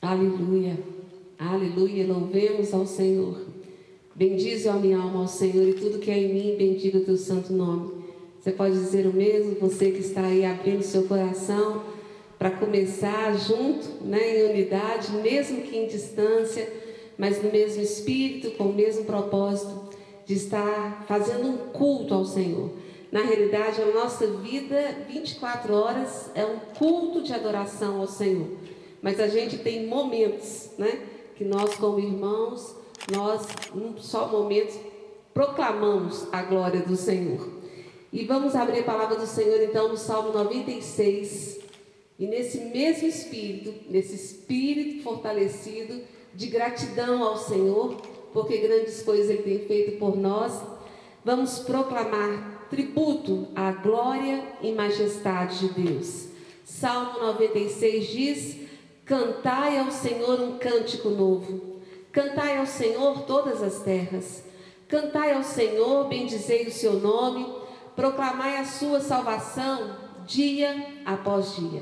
Aleluia, aleluia, louvemos ao Senhor. Bendize a minha alma ao Senhor e tudo que é em mim, bendiga o teu santo nome. Você pode dizer o mesmo, você que está aí abrindo seu coração para começar junto, né, em unidade, mesmo que em distância, mas no mesmo espírito, com o mesmo propósito de estar fazendo um culto ao Senhor. Na realidade, a nossa vida, 24 horas, é um culto de adoração ao Senhor. Mas a gente tem momentos, né, que nós como irmãos nós, num só momento, proclamamos a glória do Senhor. E vamos abrir a palavra do Senhor então no Salmo 96. E nesse mesmo espírito, nesse espírito fortalecido de gratidão ao Senhor, porque grandes coisas Ele tem feito por nós, vamos proclamar tributo à glória e majestade de Deus. Salmo 96 diz: Cantai ao Senhor um cântico novo. Cantai ao Senhor todas as terras. Cantai ao Senhor, bendizei o seu nome, proclamai a sua salvação dia após dia.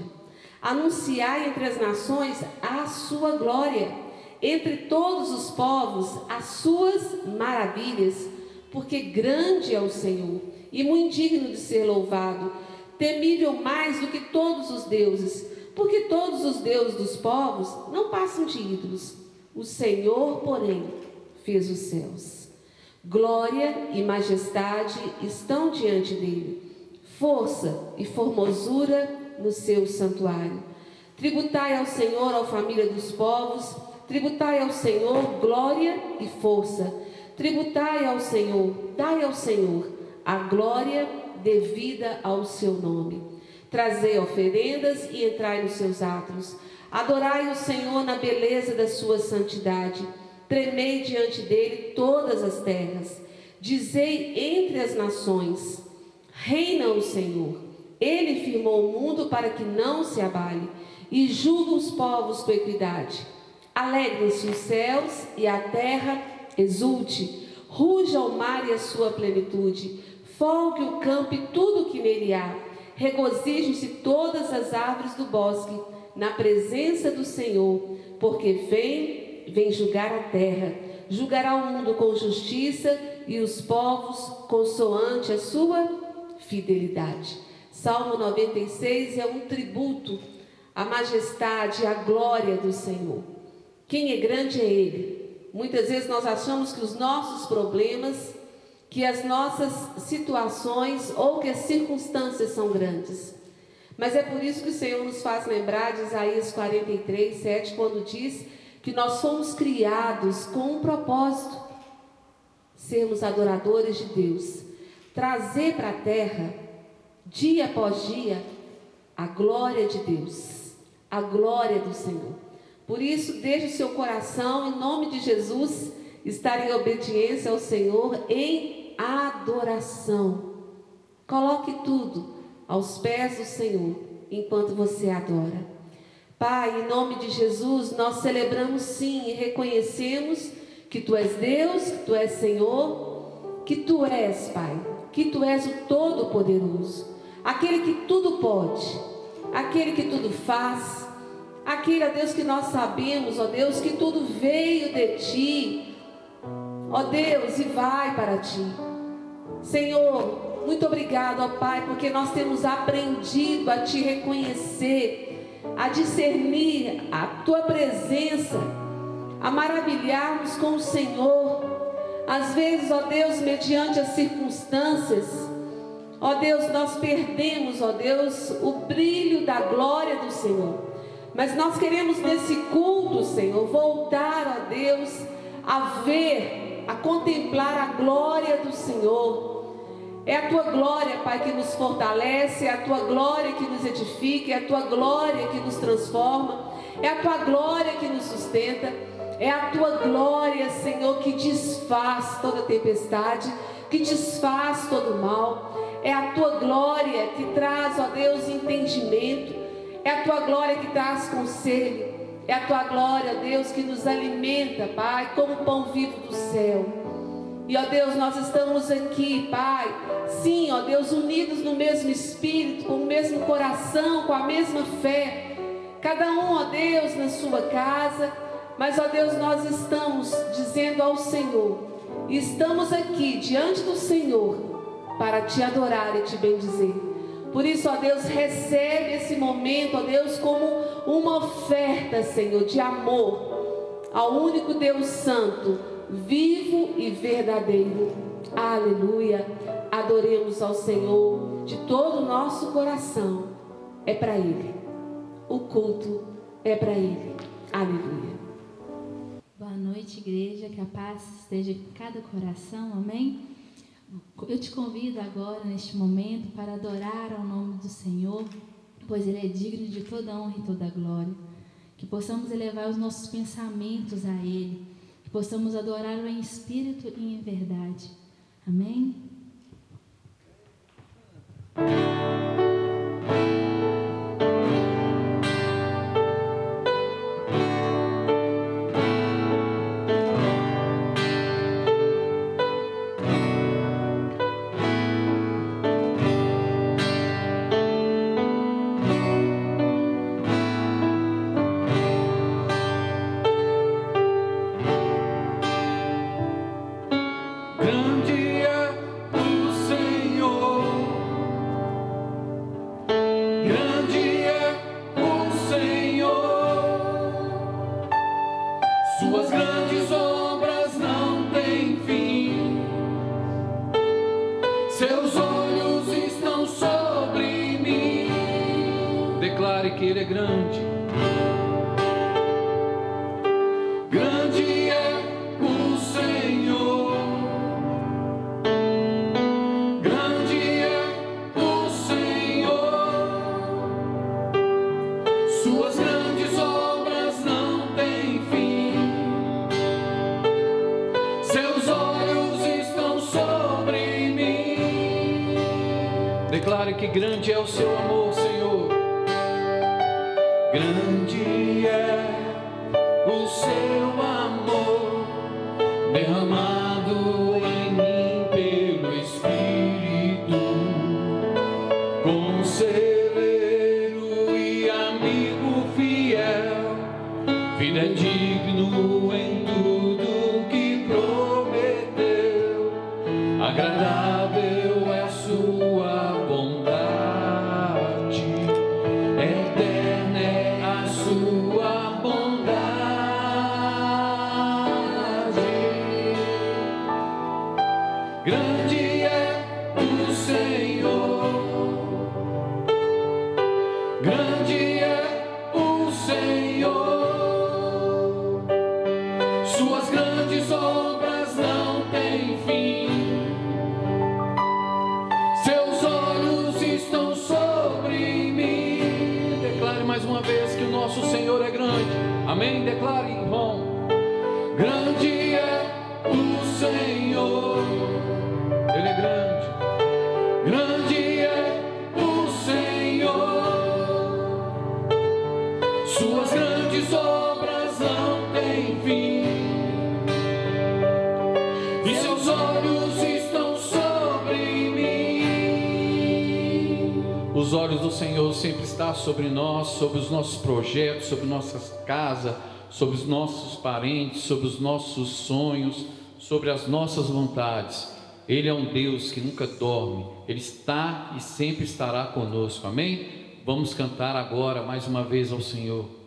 Anunciai entre as nações a sua glória, entre todos os povos as suas maravilhas, porque grande é o Senhor e muito digno de ser louvado, temível mais do que todos os deuses, porque todos os deuses dos povos não passam de ídolos o Senhor, porém, fez os céus. Glória e majestade estão diante dele, força e formosura no seu santuário. Tributai ao Senhor, a família dos povos, tributai ao Senhor glória e força. Tributai ao Senhor, dai ao Senhor a glória devida ao seu nome. Trazei oferendas e entrai nos seus atos. Adorai o Senhor na beleza da sua santidade. Tremei diante dele todas as terras. Dizei entre as nações: Reina o Senhor. Ele firmou o mundo para que não se abale e julga os povos com equidade. Alegrem-se os céus e a terra exulte. Ruja o mar e a sua plenitude. Folgue o campo e tudo que nele há. Regozijem-se todas as árvores do bosque na presença do Senhor, porque vem, vem julgar a terra, julgará o mundo com justiça e os povos consoante a sua fidelidade. Salmo 96 é um tributo à majestade, à glória do Senhor. Quem é grande é Ele. Muitas vezes nós achamos que os nossos problemas, que as nossas situações ou que as circunstâncias são grandes. Mas é por isso que o Senhor nos faz lembrar de Isaías 43, 7, quando diz que nós fomos criados com um propósito: sermos adoradores de Deus, trazer para a terra, dia após dia, a glória de Deus, a glória do Senhor. Por isso, deixe o seu coração, em nome de Jesus, estar em obediência ao Senhor em adoração. Coloque tudo aos pés do Senhor enquanto você adora. Pai, em nome de Jesus, nós celebramos sim e reconhecemos que Tu és Deus, que Tu és Senhor, que Tu és, Pai, que Tu és o Todo-Poderoso, aquele que tudo pode, aquele que tudo faz, aquele, ó Deus, que nós sabemos, ó Deus, que tudo veio de Ti, ó Deus, e vai para Ti. Senhor, muito obrigado, ó Pai, porque nós temos aprendido a te reconhecer, a discernir a tua presença, a maravilharmos com o Senhor. Às vezes, ó Deus, mediante as circunstâncias, ó Deus, nós perdemos, ó Deus, o brilho da glória do Senhor. Mas nós queremos nesse culto, Senhor, voltar, ó Deus, a ver, a contemplar a glória do Senhor é a tua glória, Pai, que nos fortalece, é a tua glória que nos edifica, é a tua glória que nos transforma, é a tua glória que nos sustenta, é a tua glória, Senhor, que desfaz toda tempestade, que desfaz todo mal. É a tua glória que traz, ó Deus, entendimento. É a tua glória que traz conselho. É a tua glória, Deus, que nos alimenta, Pai, como pão vivo do céu. E ó Deus, nós estamos aqui, Pai. Sim, ó Deus, unidos no mesmo espírito, com o mesmo coração, com a mesma fé, Cada um, ó Deus, na sua casa, mas, ó Deus, nós estamos dizendo ao Senhor, estamos aqui diante do Senhor para te adorar e te bendizer. Por isso, ó Deus, recebe esse momento, ó Deus, como uma oferta, Senhor, de amor ao único Deus Santo, vivo e verdadeiro. Aleluia. Adoremos ao Senhor de todo o nosso coração. É para Ele. O culto é para Ele. Aleluia. Boa noite, igreja. Que a paz esteja em cada coração. Amém. Eu te convido agora, neste momento, para adorar ao nome do Senhor, pois Ele é digno de toda honra e toda glória. Que possamos elevar os nossos pensamentos a Ele, possamos adorá-lo em espírito e em verdade. Amém? Sobre os nossos projetos, sobre nossas casas, sobre os nossos parentes, sobre os nossos sonhos, sobre as nossas vontades. Ele é um Deus que nunca dorme, Ele está e sempre estará conosco, amém? Vamos cantar agora mais uma vez ao Senhor.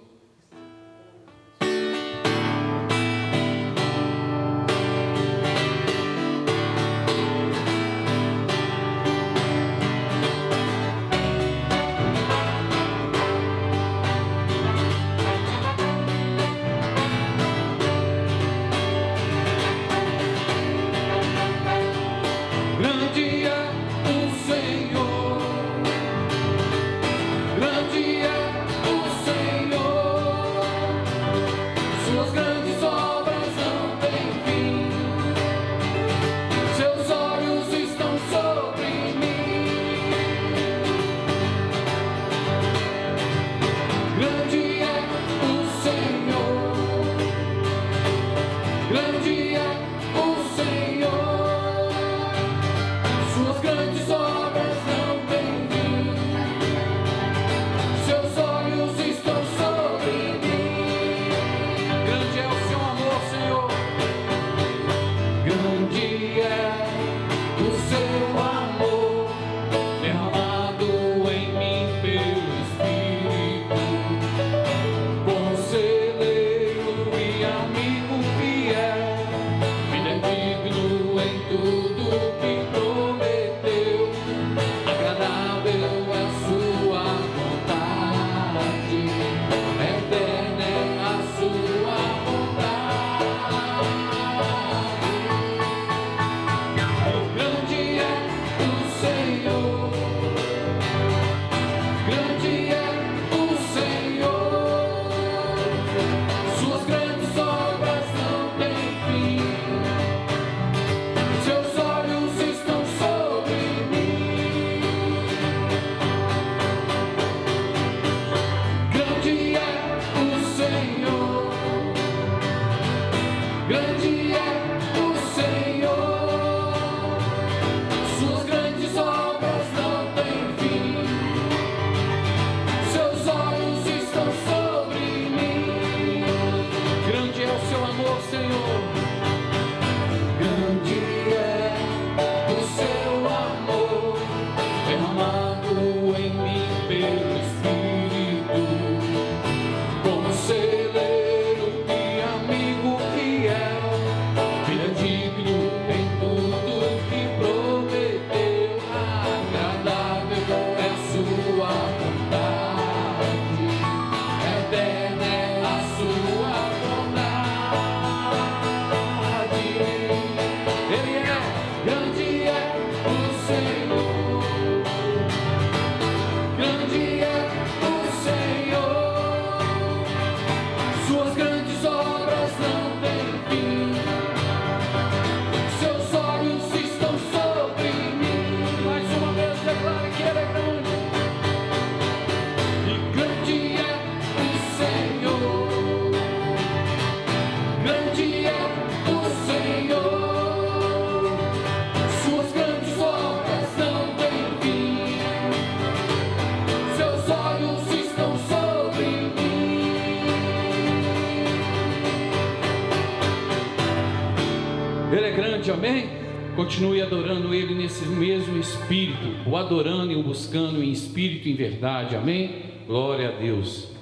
Continue adorando Ele nesse mesmo espírito, o adorando e o buscando em espírito e em verdade, amém? Glória a Deus.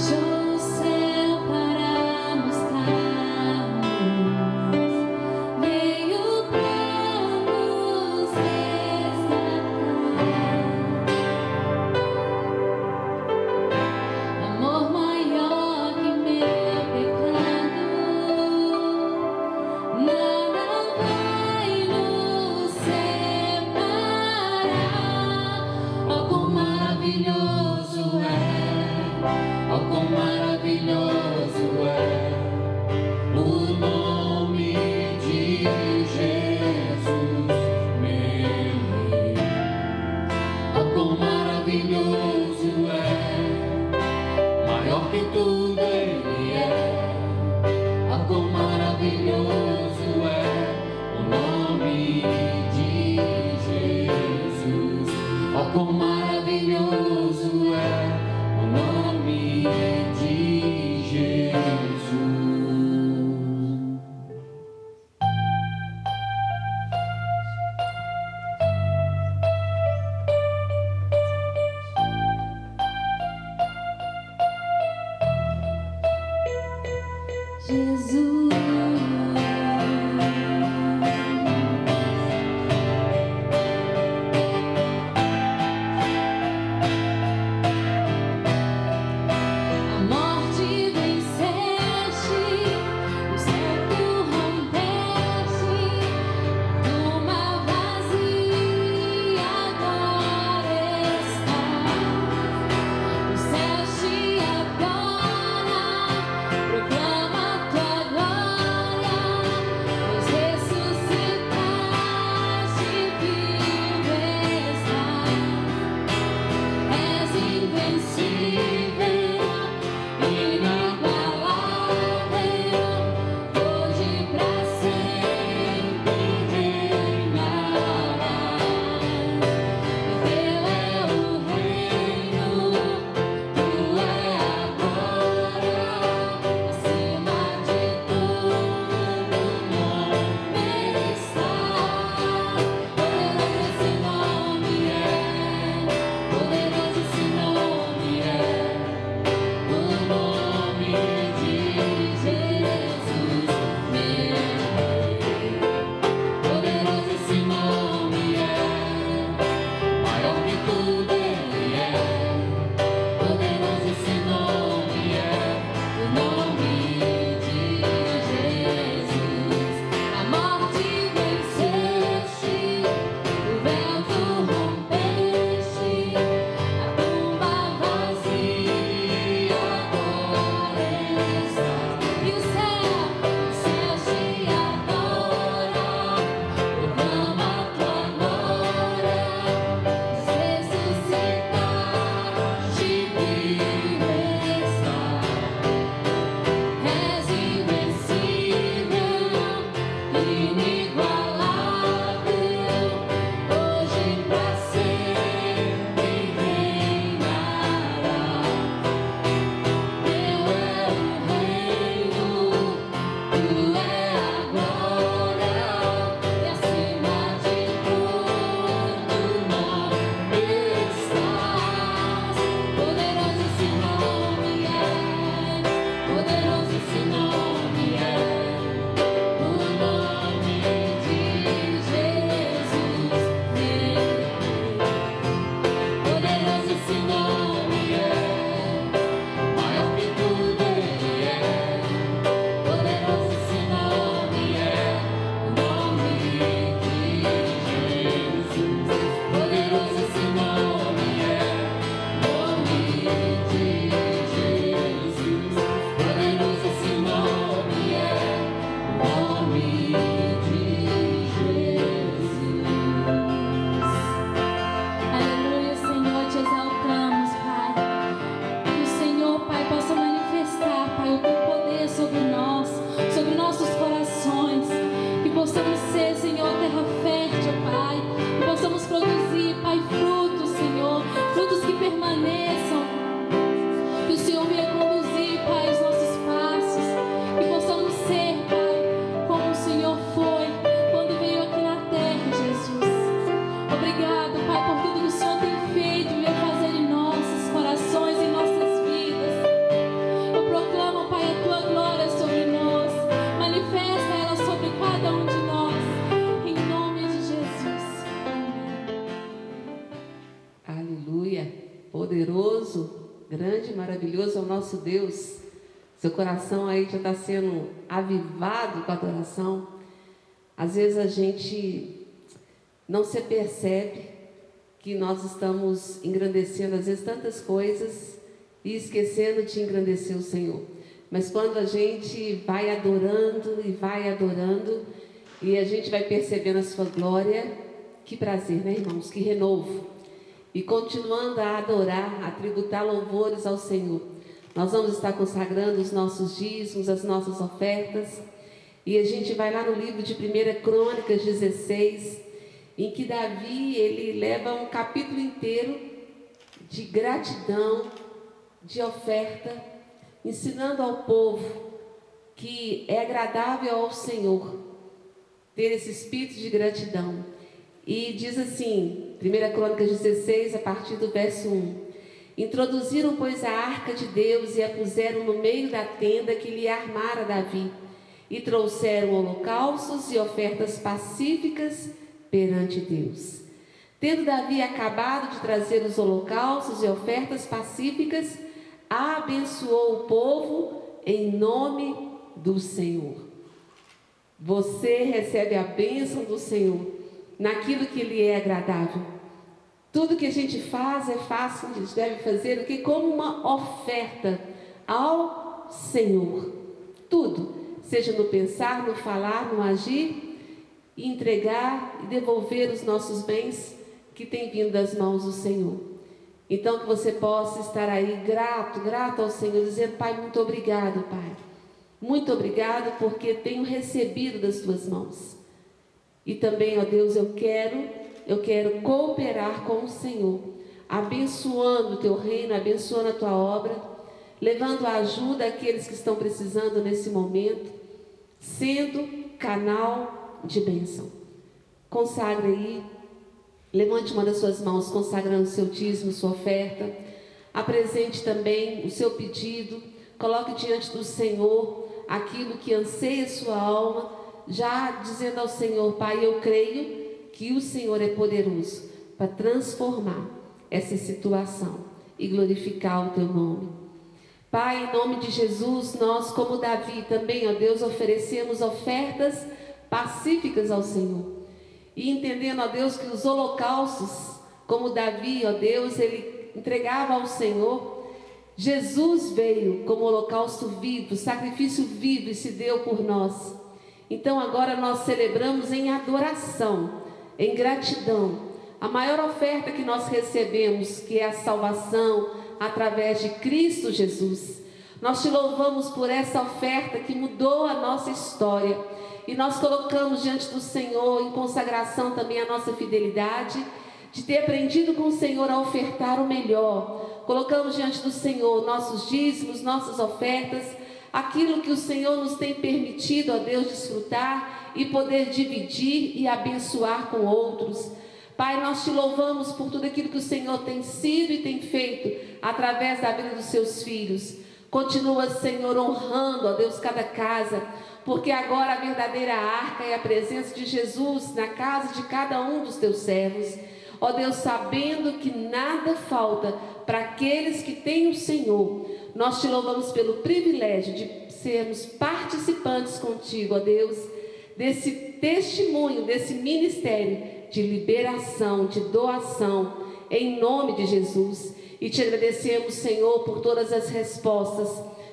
So sobre nós, sobre nossos corações. Que possamos ser, Senhor, terra fértil, Pai. Que possamos produzir, Pai, frutos, Senhor. Frutos que permaneçam. Nosso Deus. Seu coração aí já está sendo avivado com a adoração. Às vezes a gente não se percebe que nós estamos engrandecendo, às vezes, tantas coisas e esquecendo de engrandecer o Senhor. Mas quando a gente vai adorando e vai adorando, e a gente vai percebendo a sua glória, que prazer, né, irmãos? Que renovo. E continuando a adorar, a tributar louvores ao Senhor. Nós vamos estar consagrando os nossos dízimos, as nossas ofertas. E a gente vai lá no livro de 1 Crônicas 16, em que Davi ele leva um capítulo inteiro de gratidão, de oferta, ensinando ao povo que é agradável ao Senhor ter esse espírito de gratidão. E diz assim, 1 Crônicas 16, a partir do verso 1. Introduziram, pois, a arca de Deus e a puseram no meio da tenda que lhe armara Davi. E trouxeram holocaustos e ofertas pacíficas perante Deus. Tendo Davi acabado de trazer os holocaustos e ofertas pacíficas, abençoou o povo em nome do Senhor. Você recebe a bênção do Senhor naquilo que lhe é agradável. Tudo que a gente faz é fácil, a gente deve fazer o que? Como uma oferta ao Senhor. Tudo, seja no pensar, no falar, no agir, entregar e devolver os nossos bens que têm vindo das mãos do Senhor. Então que você possa estar aí grato, grato ao Senhor, dizendo, Pai, muito obrigado, Pai. Muito obrigado porque tenho recebido das tuas mãos. E também, ó Deus, eu quero eu quero cooperar com o Senhor, abençoando o teu reino, abençoando a tua obra, levando a ajuda àqueles que estão precisando nesse momento, sendo canal de bênção. Consagre aí, levante uma das suas mãos, consagrando o seu dízimo, sua oferta. Apresente também o seu pedido, coloque diante do Senhor aquilo que anseia sua alma, já dizendo ao Senhor, Pai, eu creio que o Senhor é poderoso para transformar essa situação e glorificar o teu nome. Pai, em nome de Jesus, nós, como Davi, também, ó Deus, oferecemos ofertas pacíficas ao Senhor. E entendendo, ó Deus, que os holocaustos, como Davi, ó Deus, ele entregava ao Senhor, Jesus veio como holocausto vivo, sacrifício vivo e se deu por nós. Então agora nós celebramos em adoração em gratidão, a maior oferta que nós recebemos, que é a salvação através de Cristo Jesus. Nós te louvamos por essa oferta que mudou a nossa história. E nós colocamos diante do Senhor em consagração também a nossa fidelidade, de ter aprendido com o Senhor a ofertar o melhor. Colocamos diante do Senhor nossos dízimos, nossas ofertas, aquilo que o Senhor nos tem permitido, ó Deus, desfrutar e poder dividir e abençoar com outros. Pai, nós te louvamos por tudo aquilo que o Senhor tem sido e tem feito através da vida dos seus filhos. Continua, Senhor, honrando, ó Deus, cada casa, porque agora a verdadeira arca é a presença de Jesus na casa de cada um dos teus servos. Ó Deus, sabendo que nada falta para aqueles que têm o Senhor, nós te louvamos pelo privilégio de sermos participantes contigo, ó Deus, desse testemunho, desse ministério de liberação, de doação, em nome de Jesus. E te agradecemos, Senhor, por todas as respostas.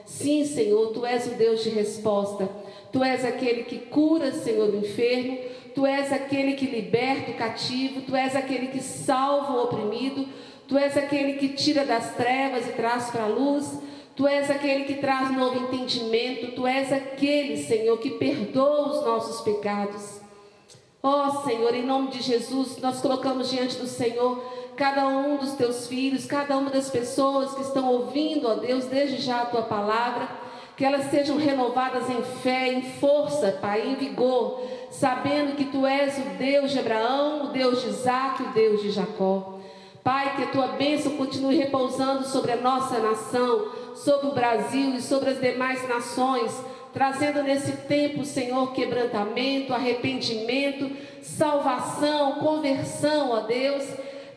Sim, Senhor, tu és o Deus de resposta. Tu és aquele que cura, Senhor, o enfermo. Tu és aquele que liberta o cativo. Tu és aquele que salva o oprimido. Tu és aquele que tira das trevas e traz para a luz. Tu és aquele que traz novo entendimento. Tu és aquele, Senhor, que perdoa os nossos pecados. Ó oh, Senhor, em nome de Jesus, nós colocamos diante do Senhor cada um dos teus filhos, cada uma das pessoas que estão ouvindo, ó Deus, desde já a tua palavra, que elas sejam renovadas em fé, em força, Pai, em vigor, sabendo que tu és o Deus de Abraão, o Deus de Isaac, o Deus de Jacó. Pai, que a tua bênção continue repousando sobre a nossa nação, sobre o Brasil e sobre as demais nações, trazendo nesse tempo, Senhor, quebrantamento, arrependimento, salvação, conversão, ó Deus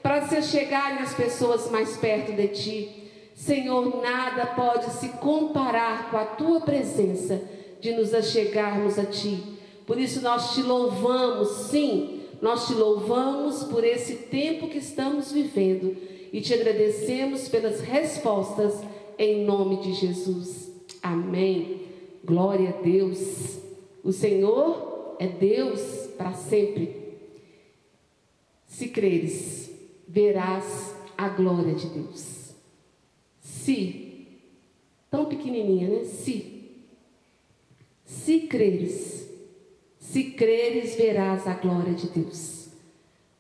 para se chegarem as pessoas mais perto de ti. Senhor, nada pode se comparar com a tua presença de nos achegarmos a ti. Por isso nós te louvamos, sim, nós te louvamos por esse tempo que estamos vivendo e te agradecemos pelas respostas em nome de Jesus. Amém. Glória a Deus. O Senhor é Deus para sempre. Se creres, verás a glória de Deus. Se, tão pequenininha, né? Se, se creres, se creres, verás a glória de Deus.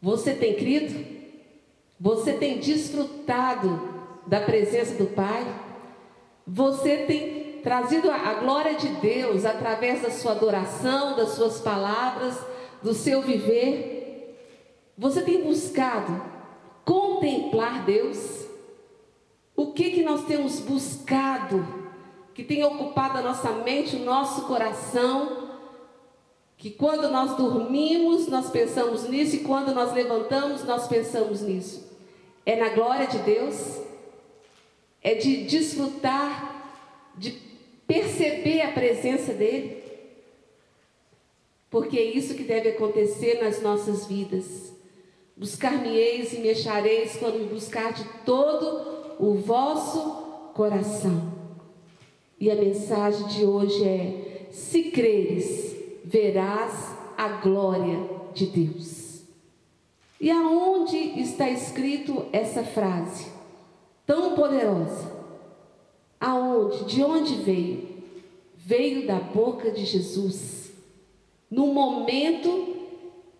Você tem crido? Você tem desfrutado da presença do Pai? Você tem trazido a glória de Deus através da sua adoração, das suas palavras, do seu viver? Você tem buscado contemplar Deus? O que que nós temos buscado que tem ocupado a nossa mente, o nosso coração? Que quando nós dormimos, nós pensamos nisso e quando nós levantamos, nós pensamos nisso. É na glória de Deus? É de desfrutar, de perceber a presença dEle? Porque é isso que deve acontecer nas nossas vidas. Buscar-me-eis e me achareis quando me buscar de todo o vosso coração. E a mensagem de hoje é: se creres, verás a glória de Deus. E aonde está escrito essa frase tão poderosa? Aonde? De onde veio? Veio da boca de Jesus. No momento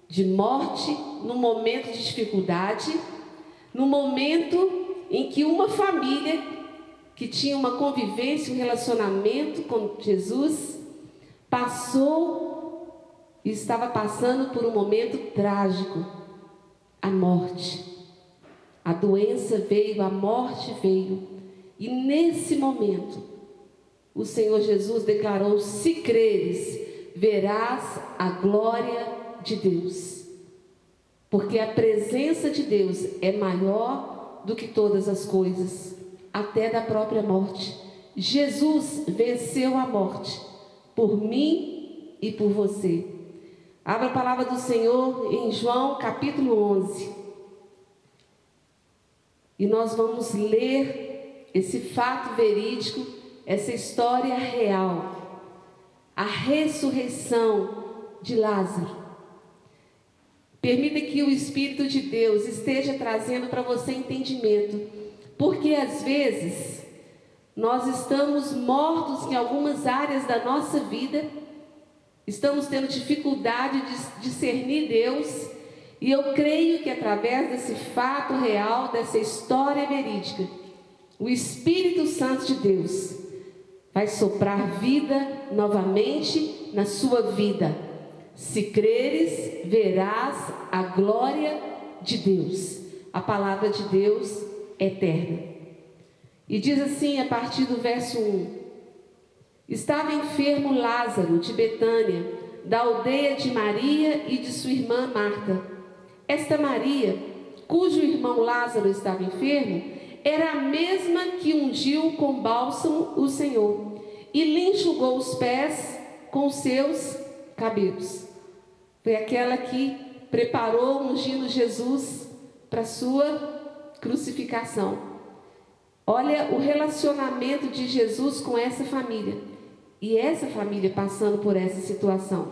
de morte, no momento de dificuldade, no momento em que uma família que tinha uma convivência, um relacionamento com Jesus, passou e estava passando por um momento trágico, a morte. A doença veio, a morte veio. E nesse momento, o Senhor Jesus declarou: Se creres, verás a glória de Deus. Porque a presença de Deus é maior do que todas as coisas, até da própria morte. Jesus venceu a morte por mim e por você. Abra a palavra do Senhor em João capítulo 11. E nós vamos ler esse fato verídico, essa história real. A ressurreição de Lázaro. Permita que o Espírito de Deus esteja trazendo para você entendimento, porque às vezes nós estamos mortos em algumas áreas da nossa vida, Estamos tendo dificuldade de discernir Deus, e eu creio que através desse fato real, dessa história verídica, o Espírito Santo de Deus vai soprar vida novamente na sua vida. Se creres, verás a glória de Deus, a palavra de Deus eterna. E diz assim a partir do verso 1: Estava enfermo Lázaro de Betânia, da aldeia de Maria e de sua irmã Marta. Esta Maria, cujo irmão Lázaro estava enfermo, era a mesma que ungiu com bálsamo o Senhor e lhe enxugou os pés com seus cabelos. Foi aquela que preparou ungindo Jesus para sua crucificação. Olha o relacionamento de Jesus com essa família e essa família passando por essa situação.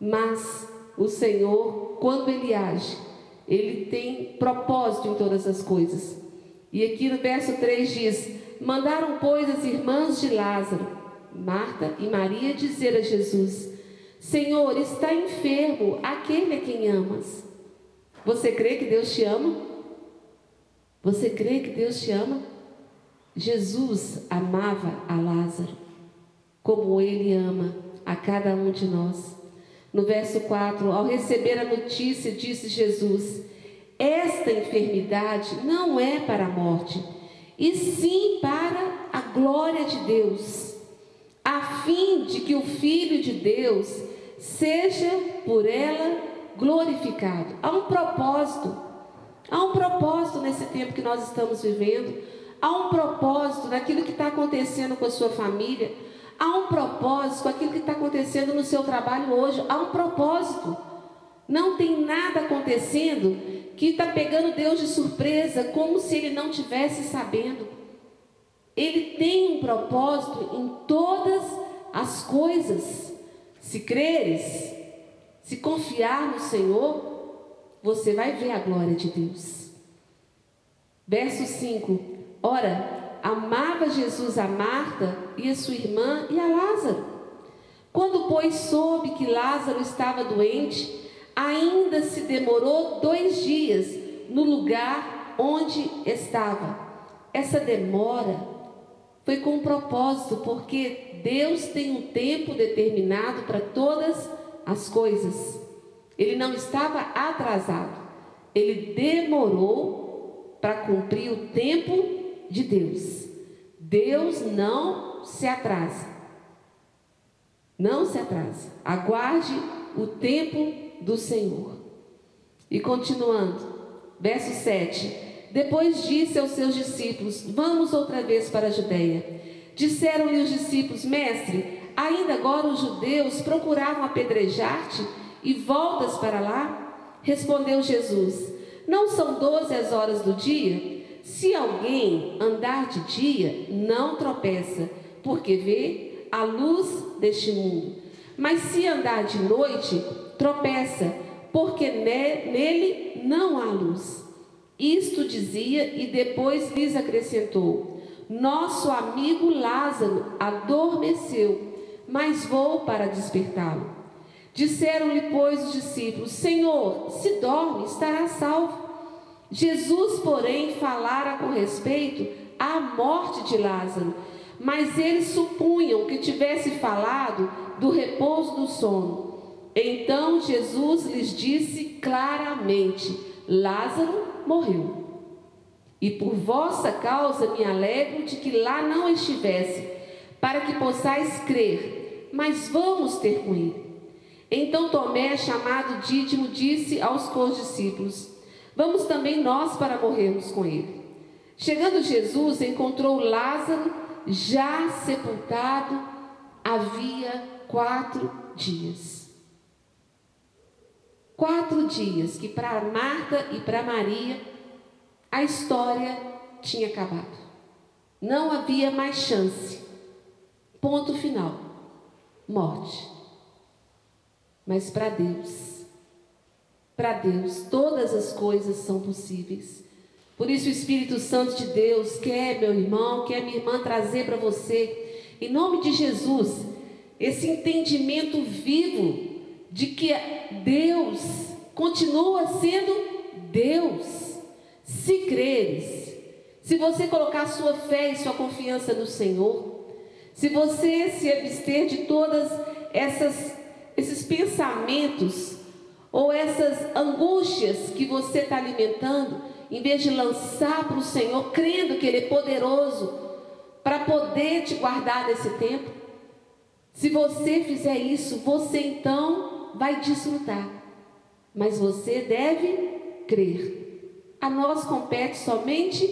Mas o Senhor, quando Ele age, Ele tem propósito em todas as coisas. E aqui no verso 3 diz: Mandaram, pois, as irmãs de Lázaro, Marta e Maria, dizer a Jesus: Senhor, está enfermo aquele a quem amas. Você crê que Deus te ama? Você crê que Deus te ama? Jesus amava a Lázaro, como ele ama a cada um de nós. No verso 4, ao receber a notícia, disse Jesus: Esta enfermidade não é para a morte, e sim para a glória de Deus, a fim de que o Filho de Deus seja por ela glorificado. Há um propósito, há um propósito nesse tempo que nós estamos vivendo, há um propósito naquilo que está acontecendo com a sua família, há um propósito com aquilo que está acontecendo no seu trabalho hoje, há um propósito. Não tem nada acontecendo que está pegando Deus de surpresa, como se Ele não tivesse sabendo. Ele tem um propósito em todas as coisas. Se creres, se confiar no Senhor, você vai ver a glória de Deus. Verso 5: Ora, amava Jesus a Marta e a sua irmã e a Lázaro. Quando, pois, soube que Lázaro estava doente, ainda se demorou dois dias no lugar onde estava. Essa demora foi com um propósito, porque Deus tem um tempo determinado para todas as as coisas. Ele não estava atrasado, ele demorou para cumprir o tempo de Deus. Deus não se atrasa. Não se atrasa. Aguarde o tempo do Senhor. E continuando, verso 7. Depois disse aos seus discípulos: Vamos outra vez para a Judéia. Disseram-lhe os discípulos: Mestre, Ainda agora os judeus procuravam apedrejar-te e voltas para lá? Respondeu Jesus: Não são doze as horas do dia? Se alguém andar de dia, não tropeça, porque vê a luz deste mundo. Mas se andar de noite, tropeça, porque nele não há luz. Isto dizia e depois lhes acrescentou: Nosso amigo Lázaro adormeceu mas vou para despertá-lo. Disseram-lhe, pois, os discípulos: Senhor, se dorme, estará salvo. Jesus, porém, falara com respeito à morte de Lázaro, mas eles supunham que tivesse falado do repouso do sono. Então Jesus lhes disse claramente: Lázaro morreu. E por vossa causa me alegro de que lá não estivesse, para que possais crer mas vamos ter com ele. Então Tomé, chamado Dídimo, disse aos condiscípulos: Vamos também nós para morrermos com ele. Chegando Jesus, encontrou Lázaro já sepultado havia quatro dias. Quatro dias que para Marta e para Maria a história tinha acabado. Não havia mais chance. Ponto final morte. Mas para Deus, para Deus, todas as coisas são possíveis. Por isso o Espírito Santo de Deus quer, meu irmão, quer minha irmã trazer para você, em nome de Jesus, esse entendimento vivo de que Deus continua sendo Deus. Se creres, se você colocar sua fé e sua confiança no Senhor, se você se abster de todas essas esses pensamentos ou essas angústias que você está alimentando, em vez de lançar para o Senhor, crendo que Ele é poderoso para poder te guardar nesse tempo, se você fizer isso, você então vai desfrutar. Mas você deve crer. A nós compete somente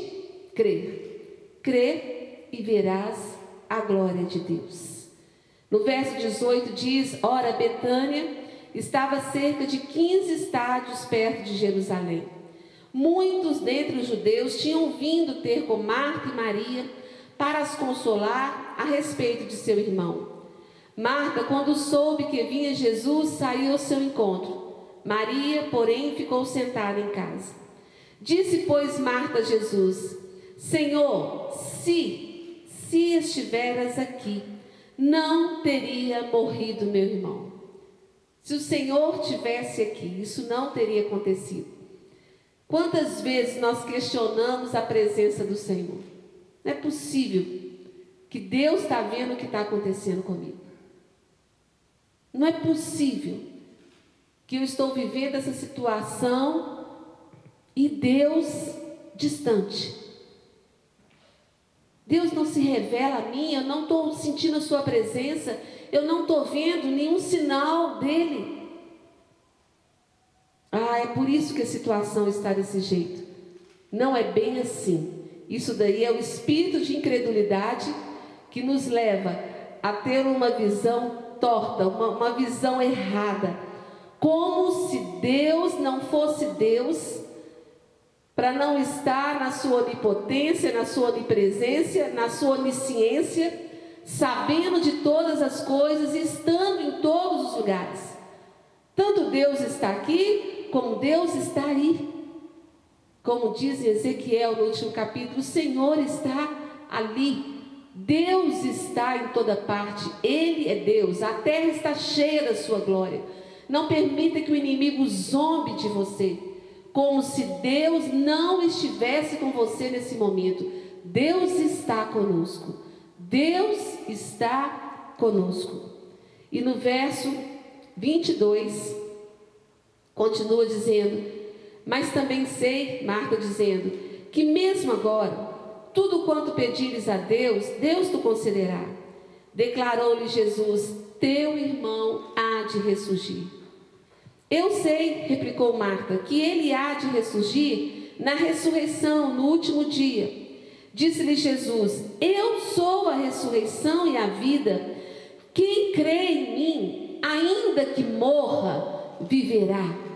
crer. Crer e verás a glória de Deus. No verso 18 diz: Ora, Betânia estava cerca de 15 estádios perto de Jerusalém. Muitos dentre os judeus tinham vindo ter com Marta e Maria para as consolar a respeito de seu irmão. Marta, quando soube que vinha Jesus, saiu ao seu encontro. Maria, porém, ficou sentada em casa. Disse, pois, Marta a Jesus: Senhor, se, se estiveras aqui, não teria morrido meu irmão. Se o Senhor tivesse aqui, isso não teria acontecido. Quantas vezes nós questionamos a presença do Senhor? Não é possível que Deus está vendo o que está acontecendo comigo. Não é possível que eu estou vivendo essa situação e Deus distante. Deus não se revela a mim, eu não estou sentindo a sua presença, eu não estou vendo nenhum sinal dele. Ah, é por isso que a situação está desse jeito. Não é bem assim. Isso daí é o espírito de incredulidade que nos leva a ter uma visão torta, uma, uma visão errada. Como se Deus não fosse Deus, para não estar na sua onipotência, na sua onipresença, na sua onisciência, sabendo de todas as coisas e estando em todos os lugares. Tanto Deus está aqui, como Deus está aí. Como diz Ezequiel no último capítulo, o Senhor está ali Deus está em toda parte, Ele é Deus, a terra está cheia da sua glória. Não permita que o inimigo zombe de você, como se Deus não estivesse com você nesse momento. Deus está conosco, Deus está conosco. E no verso 22, continua dizendo: Mas também sei, Marta dizendo, que mesmo agora, tudo quanto pedires a Deus, Deus te concederá. Declarou-lhe Jesus: Teu irmão há de ressurgir. Eu sei, replicou Marta, que ele há de ressurgir na ressurreição, no último dia. Disse-lhe Jesus: Eu sou a ressurreição e a vida. Quem crê em mim, ainda que morra, viverá.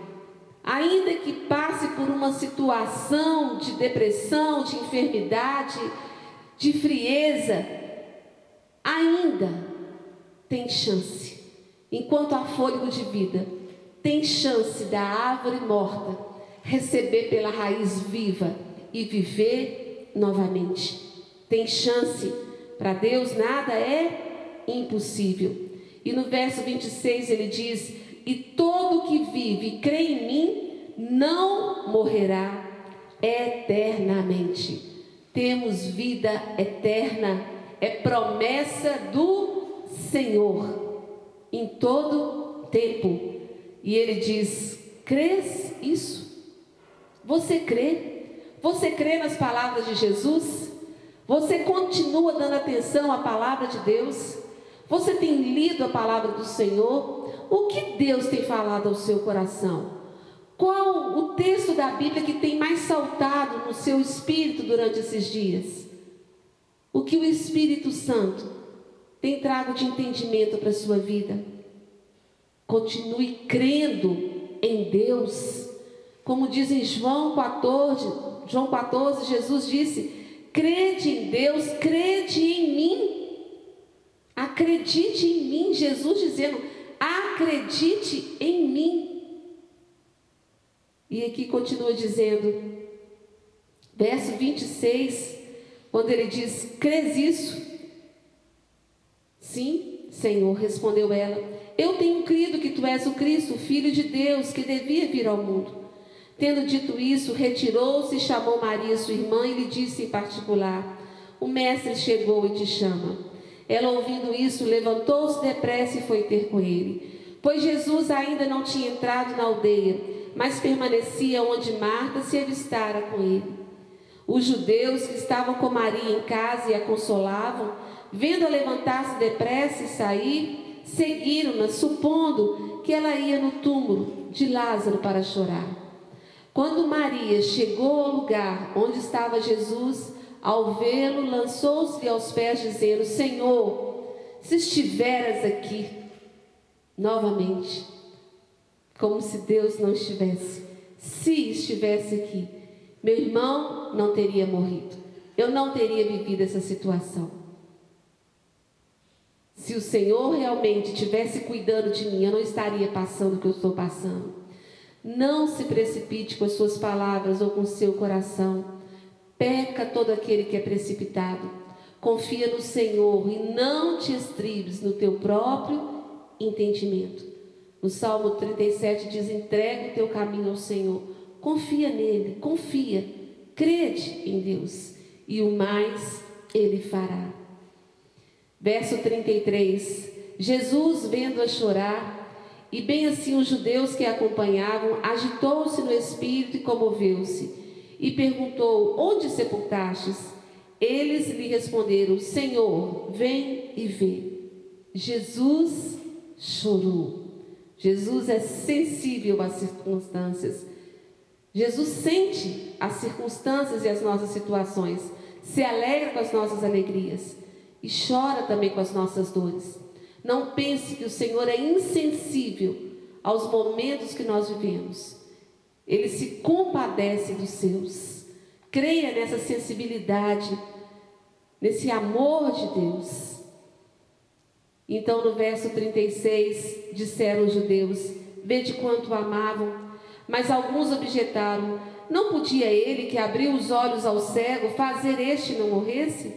Ainda que passe por uma situação de depressão, de enfermidade, de frieza, ainda tem chance. Enquanto há fôlego de vida, tem chance da árvore morta receber pela raiz viva e viver novamente. Tem chance. Para Deus nada é impossível. E no verso 26 ele diz: e todo que vive e crê em mim não morrerá eternamente. Temos vida eterna, é promessa do Senhor em todo tempo. E ele diz: crês isso? Você crê? Você crê nas palavras de Jesus? Você continua dando atenção à palavra de Deus? Você tem lido a palavra do Senhor? O que Deus tem falado ao seu coração? Qual o texto da Bíblia que tem mais saltado no seu espírito durante esses dias? O que o Espírito Santo tem trago de entendimento para a sua vida? Continue crendo em Deus. Como diz em João 14, João 14, Jesus disse: crede em Deus, crede. Acredite em mim, Jesus dizendo: acredite em mim. E aqui continua dizendo, verso 26, quando ele diz: Crês isso? Sim, Senhor, respondeu ela. Eu tenho crido que tu és o Cristo, Filho de Deus, que devia vir ao mundo. Tendo dito isso, retirou-se e chamou Maria, sua irmã, e lhe disse em particular: O mestre chegou e te chama. Ela, ouvindo isso, levantou-se depressa e foi ter com ele. Pois Jesus ainda não tinha entrado na aldeia, mas permanecia onde Marta se avistara com ele. Os judeus que estavam com Maria em casa e a consolavam, vendo-a levantar-se depressa e sair, seguiram-na, supondo que ela ia no túmulo de Lázaro para chorar. Quando Maria chegou ao lugar onde estava Jesus, ao vê-lo, lançou-se aos pés, dizendo: Senhor, se estiveras aqui, novamente, como se Deus não estivesse, se estivesse aqui, meu irmão não teria morrido, eu não teria vivido essa situação. Se o Senhor realmente tivesse cuidando de mim, eu não estaria passando o que eu estou passando. Não se precipite com as suas palavras ou com o seu coração. Peca todo aquele que é precipitado. Confia no Senhor e não te estribes no teu próprio entendimento. No Salmo 37 diz: entrega o teu caminho ao Senhor, confia nele, confia, crede em Deus, e o mais ele fará. Verso 33: Jesus, vendo-a chorar, e bem assim os judeus que a acompanhavam, agitou-se no espírito e comoveu-se, e perguntou: Onde sepultastes? Eles lhe responderam: Senhor, vem e vê. Jesus chorou. Jesus é sensível às circunstâncias. Jesus sente as circunstâncias e as nossas situações, se alegra com as nossas alegrias e chora também com as nossas dores. Não pense que o Senhor é insensível aos momentos que nós vivemos. Ele se compadece dos seus. Creia nessa sensibilidade, nesse amor de Deus. Então, no verso 36, disseram os judeus: Vede quanto o amavam. Mas alguns objetaram: Não podia ele, que abriu os olhos ao cego, fazer este não morresse?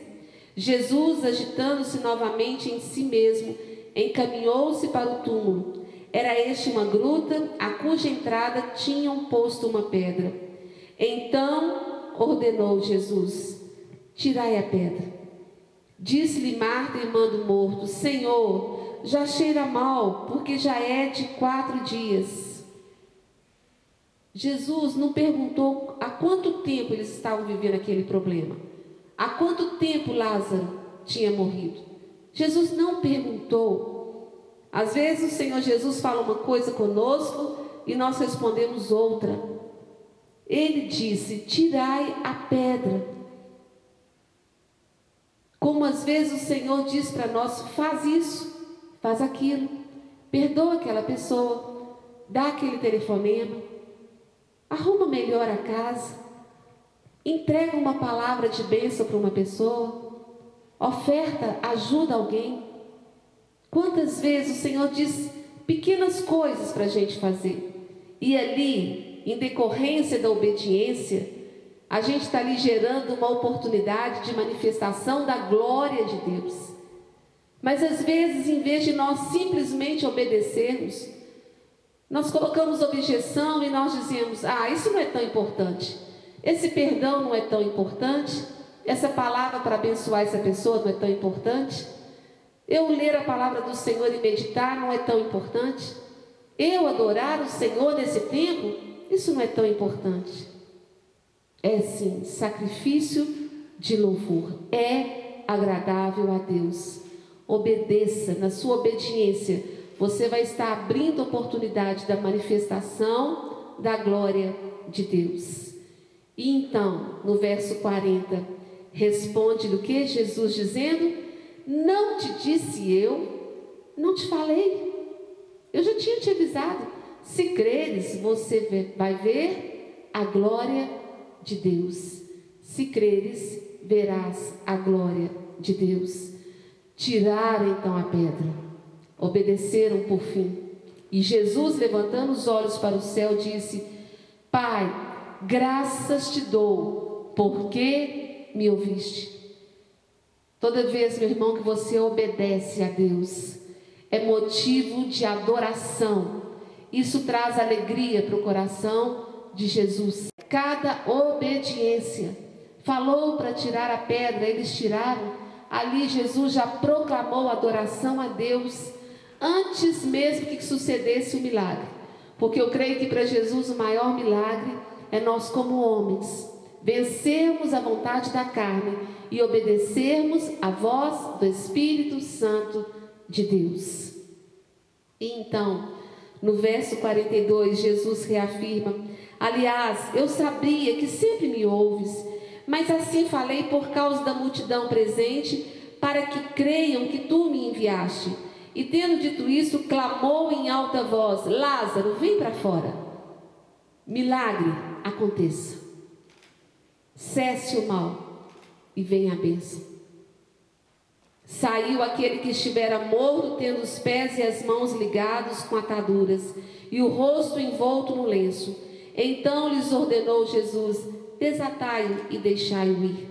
Jesus, agitando-se novamente em si mesmo, encaminhou-se para o túmulo. Era este uma gruta, a cuja entrada tinham posto uma pedra. Então ordenou Jesus: Tirai a pedra. Disse-lhe Marta, irmã do morto: Senhor, já cheira mal, porque já é de quatro dias. Jesus não perguntou há quanto tempo eles estavam vivendo aquele problema. Há quanto tempo Lázaro tinha morrido? Jesus não perguntou. Às vezes o Senhor Jesus fala uma coisa conosco e nós respondemos outra. Ele disse: Tirai a pedra. Como às vezes o Senhor diz para nós: faz isso, faz aquilo, perdoa aquela pessoa, dá aquele telefonema, arruma melhor a casa, entrega uma palavra de bênção para uma pessoa, oferta ajuda alguém. Quantas vezes o Senhor diz pequenas coisas para a gente fazer, e ali, em decorrência da obediência, a gente está ali gerando uma oportunidade de manifestação da glória de Deus. Mas às vezes, em vez de nós simplesmente obedecermos, nós colocamos objeção e nós dizemos: ah, isso não é tão importante. Esse perdão não é tão importante. Essa palavra para abençoar essa pessoa não é tão importante. Eu ler a palavra do Senhor e meditar não é tão importante. Eu adorar o Senhor nesse tempo, isso não é tão importante é sim sacrifício de louvor, é agradável a Deus. Obedeça, na sua obediência, você vai estar abrindo oportunidade da manifestação da glória de Deus. E então, no verso 40, responde do que Jesus dizendo: Não te disse eu, não te falei. Eu já tinha te avisado. Se creres, você vai ver a glória de Deus. Se creres, verás a glória de Deus. Tiraram então a pedra, obedeceram por fim. E Jesus, levantando os olhos para o céu, disse: Pai, graças te dou, porque me ouviste. Toda vez, meu irmão, que você obedece a Deus, é motivo de adoração. Isso traz alegria para o coração de Jesus. Cada obediência. Falou para tirar a pedra, eles tiraram. Ali Jesus já proclamou adoração a Deus antes mesmo que sucedesse o milagre. Porque eu creio que para Jesus o maior milagre é nós, como homens, vencermos a vontade da carne e obedecermos a voz do Espírito Santo de Deus. E então, no verso 42, Jesus reafirma: Aliás, eu sabia que sempre me ouves, mas assim falei por causa da multidão presente, para que creiam que tu me enviaste. E tendo dito isso, clamou em alta voz: Lázaro, vem para fora. Milagre aconteça. Cesse o mal e venha a bênção. Saiu aquele que estivera morto, tendo os pés e as mãos ligados com ataduras e o rosto envolto no lenço. Então lhes ordenou Jesus: Desatai-o e deixai-o ir.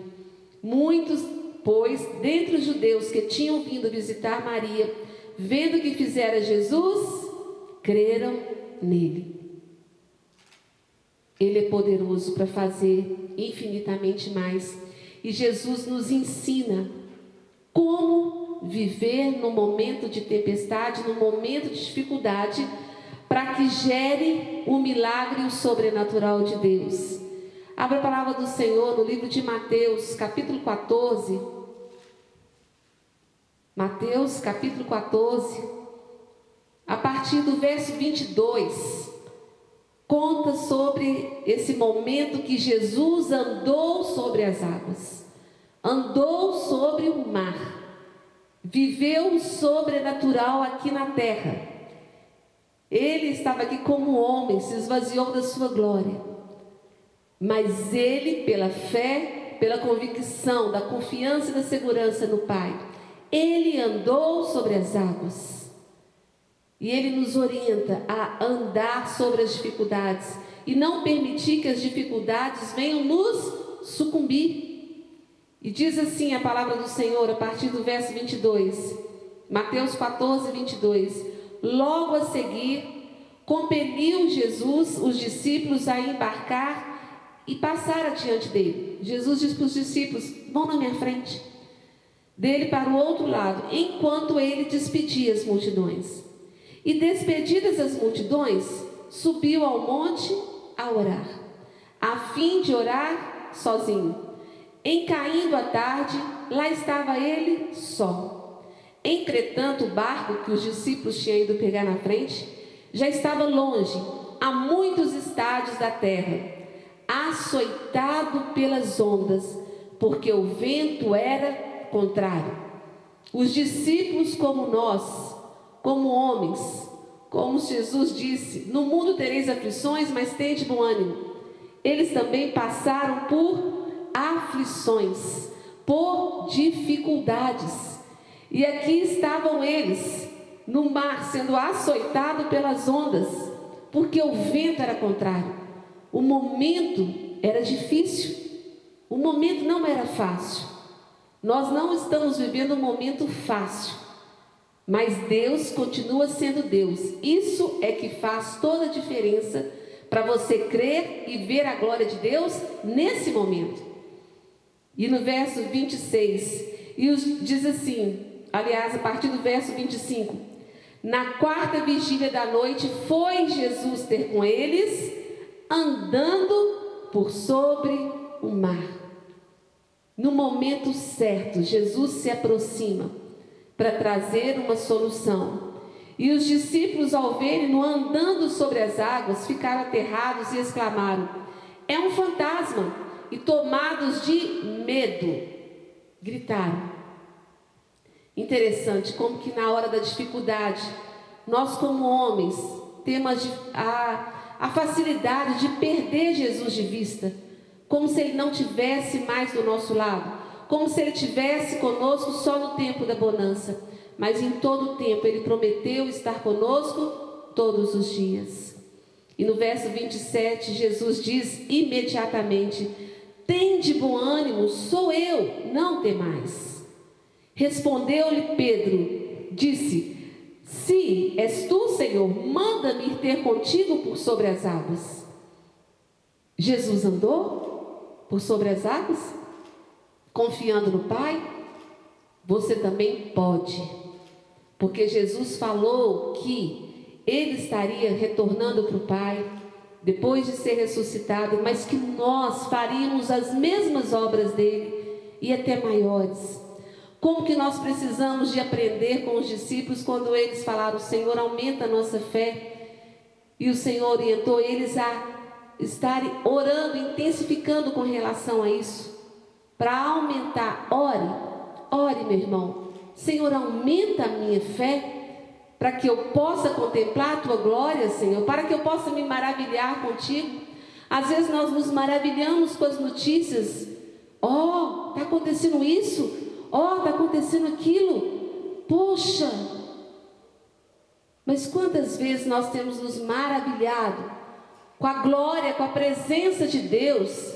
Muitos, pois, dentre os judeus que tinham vindo visitar Maria, vendo o que fizera Jesus, creram nele. Ele é poderoso para fazer infinitamente mais. E Jesus nos ensina como viver no momento de tempestade, no momento de dificuldade, para que gere o milagre e o sobrenatural de Deus. Abra a palavra do Senhor no livro de Mateus, capítulo 14, Mateus capítulo 14, a partir do verso 22, conta sobre esse momento que Jesus andou sobre as águas, andou sobre o mar, viveu o sobrenatural aqui na terra. Ele estava aqui como homem, se esvaziou da sua glória. Mas ele, pela fé, pela convicção, da confiança e da segurança no Pai, ele andou sobre as águas. E ele nos orienta a andar sobre as dificuldades e não permitir que as dificuldades venham nos sucumbir. E diz assim a palavra do Senhor a partir do verso 22, Mateus 14, 22. Logo a seguir, compeliu Jesus os discípulos a embarcar e passar adiante dele. Jesus disse para os discípulos: vão na minha frente dele para o outro lado, enquanto ele despedia as multidões. E despedidas as multidões, subiu ao monte a orar, a fim de orar sozinho. Em caindo a tarde, lá estava ele só. Entretanto, o barco que os discípulos tinham ido pegar na frente já estava longe, a muitos estádios da terra, açoitado pelas ondas, porque o vento era contrário. Os discípulos, como nós, como homens, como Jesus disse: No mundo tereis aflições, mas tende bom ânimo. Eles também passaram por aflições, por dificuldades. E aqui estavam eles, no mar, sendo açoitados pelas ondas, porque o vento era contrário. O momento era difícil, o momento não era fácil. Nós não estamos vivendo um momento fácil, mas Deus continua sendo Deus. Isso é que faz toda a diferença para você crer e ver a glória de Deus nesse momento. E no verso 26, e diz assim, aliás, a partir do verso 25: Na quarta vigília da noite foi Jesus ter com eles, andando por sobre o mar. No momento certo, Jesus se aproxima para trazer uma solução. E os discípulos, ao verem-no andando sobre as águas, ficaram aterrados e exclamaram: É um fantasma! E tomados de medo, gritaram. Interessante como que na hora da dificuldade, nós como homens temos a, a facilidade de perder Jesus de vista como se ele não tivesse mais do nosso lado, como se ele tivesse conosco só no tempo da bonança, mas em todo o tempo ele prometeu estar conosco todos os dias. E no verso 27, Jesus diz imediatamente: Tende bom ânimo, sou eu, não temais. Respondeu-lhe Pedro, disse: Se és tu, Senhor, manda-me ir ter contigo por sobre as águas. Jesus andou por sobre as águas, confiando no Pai. Você também pode, porque Jesus falou que ele estaria retornando para o Pai depois de ser ressuscitado, mas que nós faríamos as mesmas obras dele e até maiores. Como que nós precisamos de aprender com os discípulos quando eles falaram, Senhor, aumenta a nossa fé. E o Senhor orientou eles a estarem orando, intensificando com relação a isso. Para aumentar, ore, ore, meu irmão. Senhor, aumenta a minha fé para que eu possa contemplar a tua glória, Senhor, para que eu possa me maravilhar contigo. Às vezes nós nos maravilhamos com as notícias. Oh, está acontecendo isso? Ó, oh, está acontecendo aquilo. Poxa! Mas quantas vezes nós temos nos maravilhado com a glória, com a presença de Deus,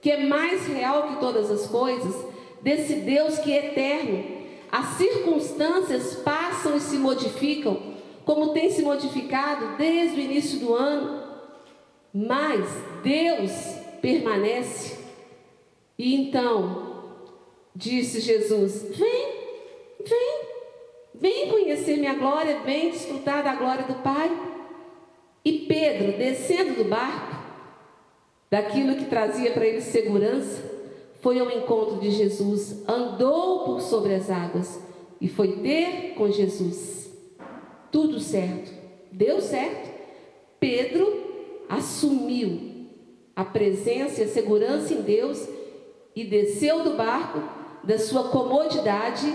que é mais real que todas as coisas, desse Deus que é eterno. As circunstâncias passam e se modificam, como tem se modificado desde o início do ano, mas Deus permanece. E então, Disse Jesus: Vem, vem, vem conhecer minha glória, vem desfrutar da glória do Pai. E Pedro, descendo do barco, daquilo que trazia para ele segurança, foi ao encontro de Jesus, andou por sobre as águas e foi ter com Jesus. Tudo certo, deu certo. Pedro assumiu a presença e a segurança em Deus e desceu do barco da sua comodidade,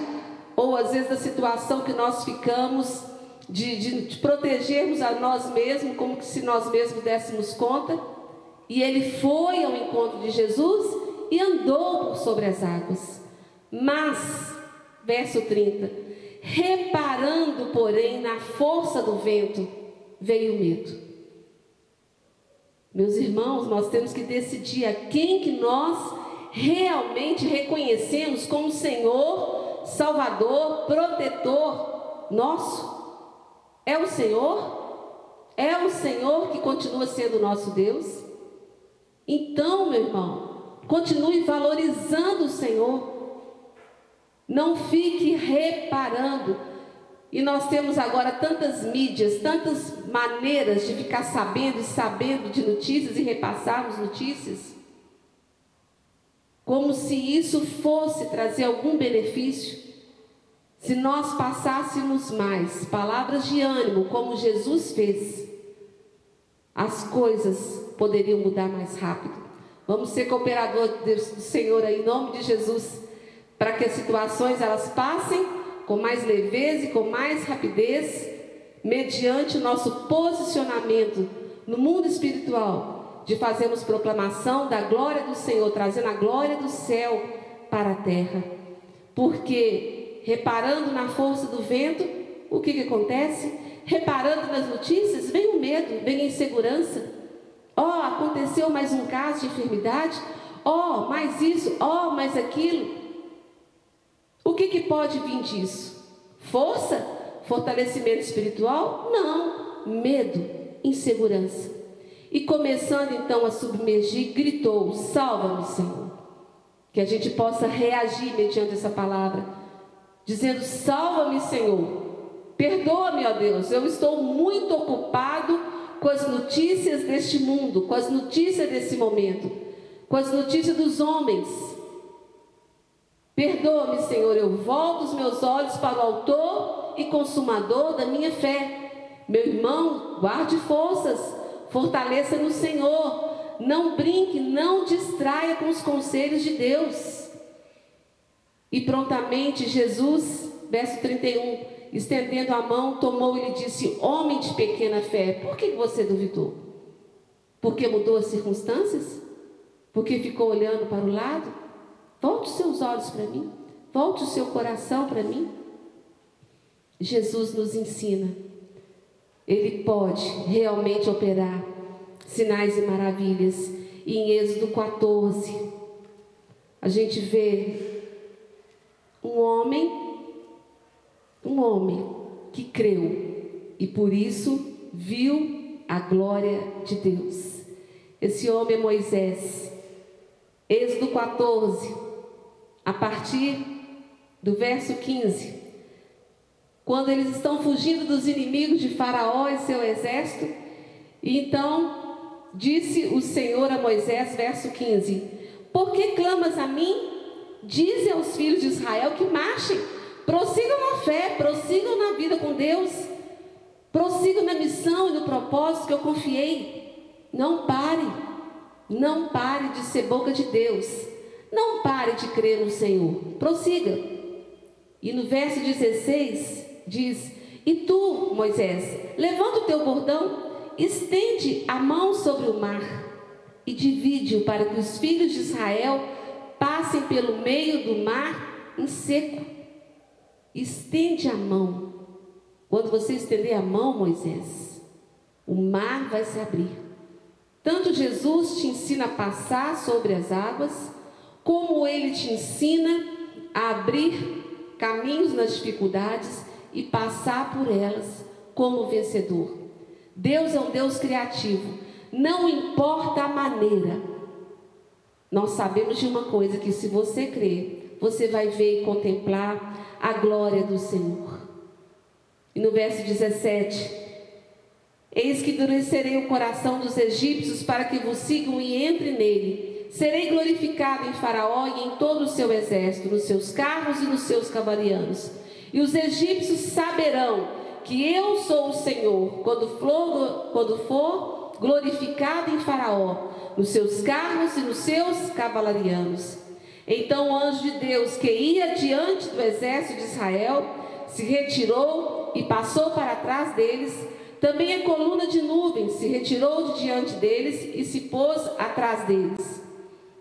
ou às vezes da situação que nós ficamos, de, de, protegermos a nós mesmos, como se nós mesmos dessemos conta. E ele foi ao encontro de Jesus e andou sobre as águas. Mas, verso 30, reparando, porém, na força do vento, veio o medo. Meus irmãos, nós temos que decidir a quem que nós realmente reconhecemos como Senhor, Salvador, protetor nosso? É o Senhor? É o Senhor que continua sendo nosso Deus? Então, meu irmão, continue valorizando o Senhor. Não fique reparando. E nós temos agora tantas mídias, tantas maneiras de ficar sabendo e sabendo de notícias e repassarmos notícias como se isso fosse trazer algum benefício. Se nós passássemos mais palavras de ânimo, como Jesus fez, as coisas poderiam mudar mais rápido. Vamos ser cooperador do Senhor aí, em nome de Jesus, para que as situações elas passem com mais leveza e com mais rapidez, mediante o nosso posicionamento no mundo espiritual de fazermos proclamação da glória do Senhor, trazendo a glória do céu para a terra. Porque, reparando na força do vento, o que, que acontece? Reparando nas notícias, vem o medo, vem a insegurança. Ó, oh, aconteceu mais um caso de enfermidade. Ó, oh, mais isso, ó, oh, mais aquilo. O que, que pode vir disso? Força? Fortalecimento espiritual? Não. Medo, insegurança. E começando então a submergir, gritou: Salva-me, Senhor. Que a gente possa reagir mediante essa palavra, dizendo: Salva-me, Senhor. Perdoa-me, ó Deus, eu estou muito ocupado com as notícias deste mundo, com as notícias desse momento, com as notícias dos homens. Perdoa-me, Senhor, eu volto os meus olhos para o Autor e Consumador da minha fé. Meu irmão, guarde forças Fortaleça no Senhor. Não brinque, não distraia com os conselhos de Deus. E prontamente Jesus, verso 31, estendendo a mão, tomou e lhe disse: Homem de pequena fé, por que você duvidou? Porque mudou as circunstâncias? Porque ficou olhando para o lado? Volte os seus olhos para mim. Volte o seu coração para mim. Jesus nos ensina ele pode realmente operar sinais e maravilhas. E em Êxodo 14, a gente vê um homem, um homem que creu e por isso viu a glória de Deus. Esse homem é Moisés. Êxodo 14, a partir do verso 15. Quando eles estão fugindo dos inimigos de Faraó e seu exército, e então disse o Senhor a Moisés, verso 15: Por que clamas a mim? Dize aos filhos de Israel que marchem, prossigam na fé, prossigam na vida com Deus, prossigam na missão e no propósito que eu confiei. Não pare, não pare de ser boca de Deus, não pare de crer no Senhor, prossiga. E no verso 16 diz: E tu, Moisés, levanta o teu bordão, estende a mão sobre o mar e divide-o para que os filhos de Israel passem pelo meio do mar em seco. Estende a mão. Quando você estender a mão, Moisés, o mar vai se abrir. Tanto Jesus te ensina a passar sobre as águas, como ele te ensina a abrir caminhos nas dificuldades e passar por elas como vencedor. Deus é um Deus criativo, não importa a maneira. Nós sabemos de uma coisa: que se você crer, você vai ver e contemplar a glória do Senhor. E no verso 17, Eis que endurecerei o coração dos egípcios para que vos sigam e entrem nele. Serei glorificado em Faraó e em todo o seu exército, nos seus carros e nos seus cavalianos. E os egípcios saberão que eu sou o Senhor, quando for, quando for glorificado em Faraó, nos seus carros e nos seus cavalarianos. Então o anjo de Deus, que ia diante do exército de Israel, se retirou e passou para trás deles também a coluna de nuvens se retirou de diante deles e se pôs atrás deles.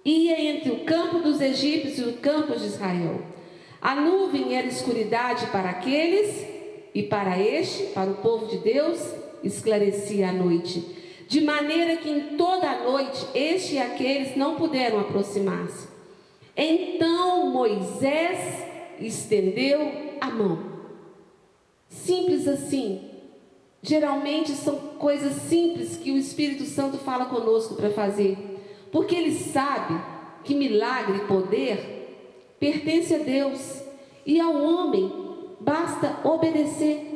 Ia entre o campo dos egípcios e o campo de Israel. A nuvem era escuridade para aqueles e para este, para o povo de Deus, esclarecia a noite. De maneira que em toda a noite este e aqueles não puderam aproximar-se. Então Moisés estendeu a mão. Simples assim, Geralmente são coisas simples que o Espírito Santo fala conosco para fazer, porque ele sabe que milagre e poder pertence a Deus e ao homem basta obedecer.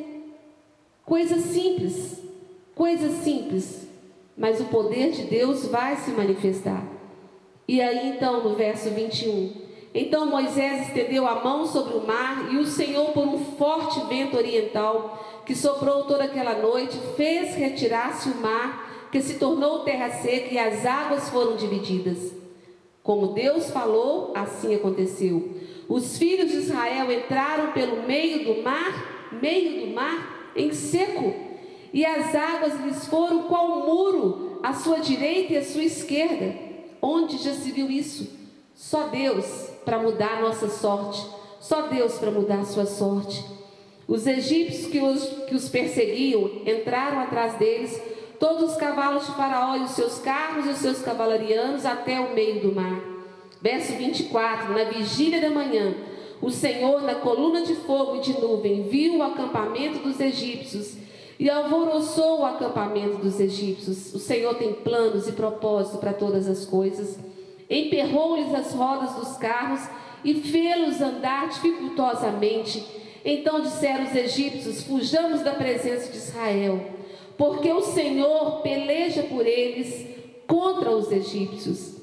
Coisas simples, coisas simples, mas o poder de Deus vai se manifestar. E aí então no verso 21, então Moisés estendeu a mão sobre o mar e o Senhor por um forte vento oriental que soprou toda aquela noite, fez retirar-se o mar, que se tornou terra seca e as águas foram divididas. Como Deus falou, assim aconteceu. Os filhos de Israel entraram pelo meio do mar, meio do mar, em seco, e as águas lhes foram qual muro, à sua direita e à sua esquerda. Onde já se viu isso? Só Deus para mudar a nossa sorte, só Deus para mudar a sua sorte. Os egípcios que os, que os perseguiam entraram atrás deles, todos os cavalos de Faraó e os seus carros e os seus cavalarianos até o meio do mar. Verso 24: Na vigília da manhã, o Senhor, na coluna de fogo e de nuvem, viu o acampamento dos egípcios e alvoroçou o acampamento dos egípcios. O Senhor tem planos e propósitos para todas as coisas. Emperrou-lhes as rodas dos carros e fê-los andar dificultosamente então disseram os egípcios: Fujamos da presença de Israel, porque o Senhor peleja por eles contra os egípcios.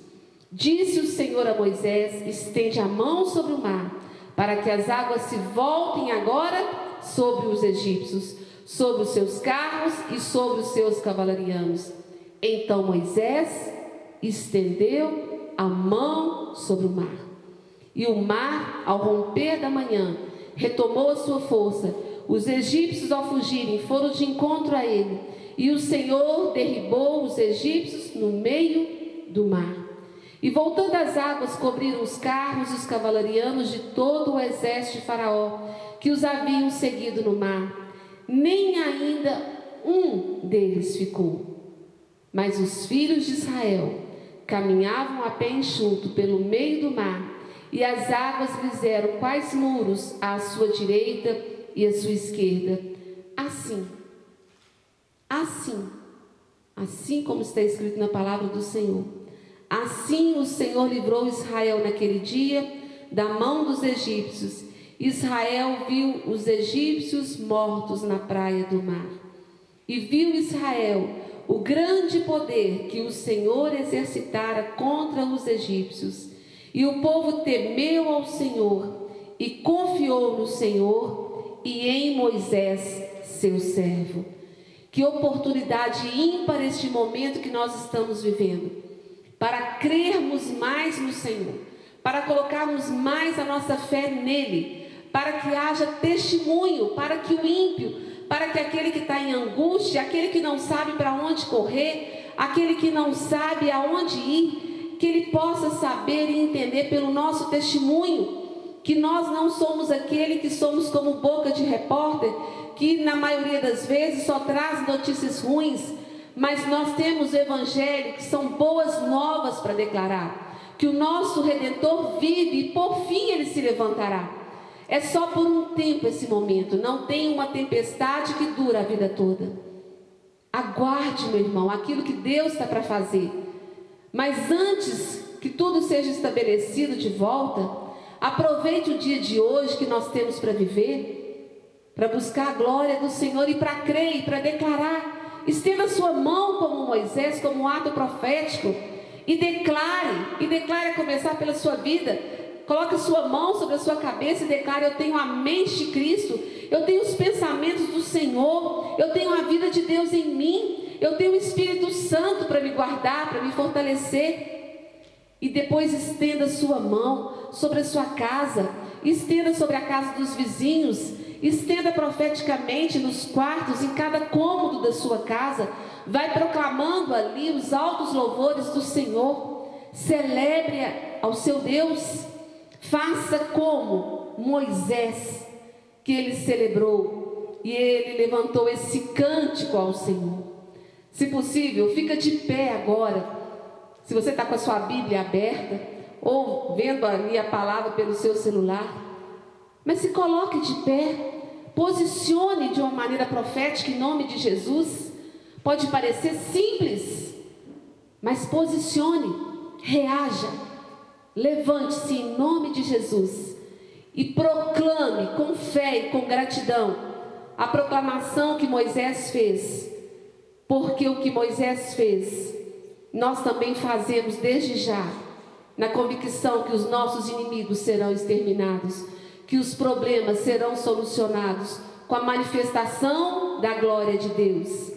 Disse o Senhor a Moisés: Estende a mão sobre o mar, para que as águas se voltem agora sobre os egípcios, sobre os seus carros e sobre os seus cavalarianos. Então Moisés estendeu a mão sobre o mar. E o mar, ao romper da manhã, retomou a sua força. Os egípcios, ao fugirem, foram de encontro a ele. E o Senhor derribou os egípcios no meio do mar. E voltando as águas, cobriram os carros e os cavalarianos de todo o exército de Faraó, que os haviam seguido no mar. Nem ainda um deles ficou. Mas os filhos de Israel caminhavam a pé enxuto pelo meio do mar e as águas lhes eram quais muros à sua direita e à sua esquerda. assim. Assim. Assim como está escrito na palavra do Senhor. Assim o Senhor livrou Israel naquele dia da mão dos egípcios. Israel viu os egípcios mortos na praia do mar. E viu Israel o grande poder que o Senhor exercitara contra os egípcios. E o povo temeu ao Senhor e confiou no Senhor e em Moisés, seu servo. Que oportunidade ímpar este momento que nós estamos vivendo para crermos mais no Senhor, para colocarmos mais a nossa fé nele, para que haja testemunho, para que o ímpio, para que aquele que está em angústia, aquele que não sabe para onde correr, aquele que não sabe aonde ir, que ele possa saber e entender pelo nosso testemunho que nós não somos aquele que somos como boca de repórter, que na maioria das vezes só traz notícias ruins, mas nós temos o evangelho que são boas novas para declarar, que o nosso redentor vive e por fim ele se levantará. É só por um tempo esse momento, não tem uma tempestade que dura a vida toda. Aguarde, meu irmão, aquilo que Deus está para fazer. Mas antes que tudo seja estabelecido de volta, Aproveite o dia de hoje que nós temos para viver, para buscar a glória do Senhor e para crer para declarar. Estenda sua mão como Moisés, como um ato profético e declare, e declare a começar pela sua vida. Coloque sua mão sobre a sua cabeça e declare: Eu tenho a mente de Cristo, eu tenho os pensamentos do Senhor, eu tenho a vida de Deus em mim, eu tenho o Espírito Santo para me guardar, para me fortalecer. E depois estenda sua mão sobre a sua casa, estenda sobre a casa dos vizinhos, estenda profeticamente nos quartos, em cada cômodo da sua casa. Vai proclamando ali os altos louvores do Senhor. Celebre ao seu Deus. Faça como Moisés, que ele celebrou e ele levantou esse cântico ao Senhor. Se possível, fica de pé agora se você está com a sua Bíblia aberta, ou vendo ali a palavra pelo seu celular, mas se coloque de pé, posicione de uma maneira profética em nome de Jesus. Pode parecer simples, mas posicione, reaja, levante-se em nome de Jesus e proclame com fé e com gratidão a proclamação que Moisés fez, porque o que Moisés fez nós também fazemos desde já, na convicção que os nossos inimigos serão exterminados, que os problemas serão solucionados com a manifestação da glória de Deus.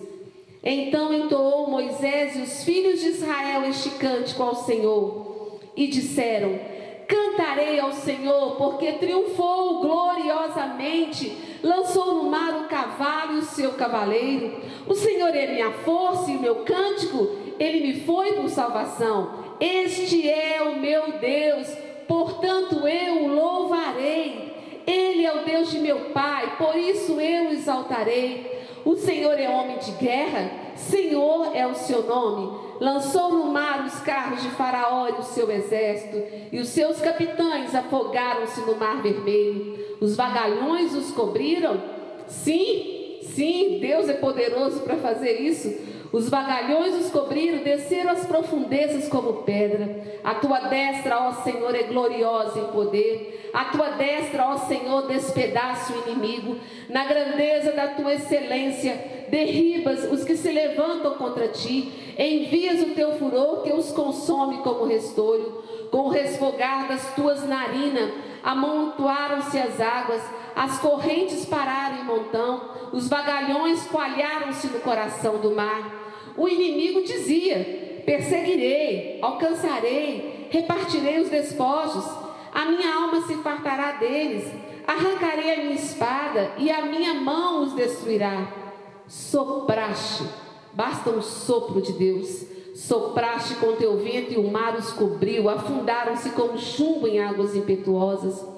Então entoou Moisés e os filhos de Israel este cântico ao Senhor e disseram: Cantarei ao Senhor, porque triunfou gloriosamente, lançou no mar o cavalo e o seu cavaleiro. O Senhor é minha força e o meu cântico ele me foi por salvação. Este é o meu Deus, portanto eu o louvarei. Ele é o Deus de meu Pai, por isso eu o exaltarei. O Senhor é homem de guerra, Senhor é o seu nome. Lançou no mar os carros de Faraó e o seu exército, e os seus capitães afogaram-se no mar vermelho. Os vagalhões os cobriram. Sim, sim, Deus é poderoso para fazer isso. Os vagalhões os cobriram, desceram as profundezas como pedra. A tua destra, ó Senhor, é gloriosa em poder. A tua destra, ó Senhor, despedaça o inimigo. Na grandeza da tua excelência, derribas os que se levantam contra ti. Envias o teu furor que os consome como restolho. Com o resfogar das tuas narinas, amontoaram-se as águas, as correntes pararam em montão os vagalhões coalharam-se no coração do mar. O inimigo dizia: Perseguirei, alcançarei, repartirei os despojos, a minha alma se fartará deles, arrancarei a minha espada e a minha mão os destruirá. Sopraste, basta um sopro de Deus. Sopraste com teu vento e o mar os cobriu, afundaram-se como chumbo em águas impetuosas.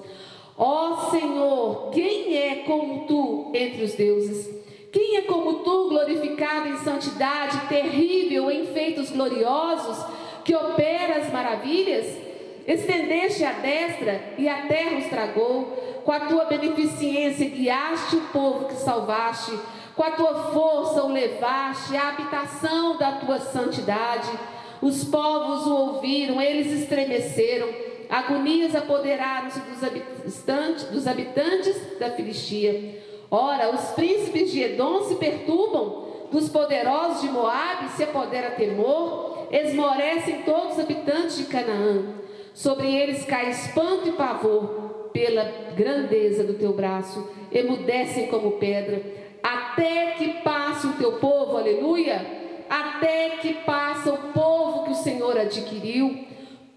Ó oh, Senhor, quem é como tu entre os deuses? Quem é como tu, glorificado em santidade, terrível em feitos gloriosos, que opera as maravilhas? Estendeste a destra e a terra os tragou. Com a tua beneficência guiaste o povo que salvaste. Com a tua força o levaste à habitação da tua santidade. Os povos o ouviram, eles estremeceram. Agonias apoderaram-se dos habitantes, dos habitantes da Filistia. Ora, os príncipes de Edom se perturbam, dos poderosos de Moabe se apodera temor, esmorecem todos os habitantes de Canaã. Sobre eles cai espanto e pavor pela grandeza do teu braço, emudecem como pedra, até que passe o teu povo, aleluia até que passa o povo que o Senhor adquiriu.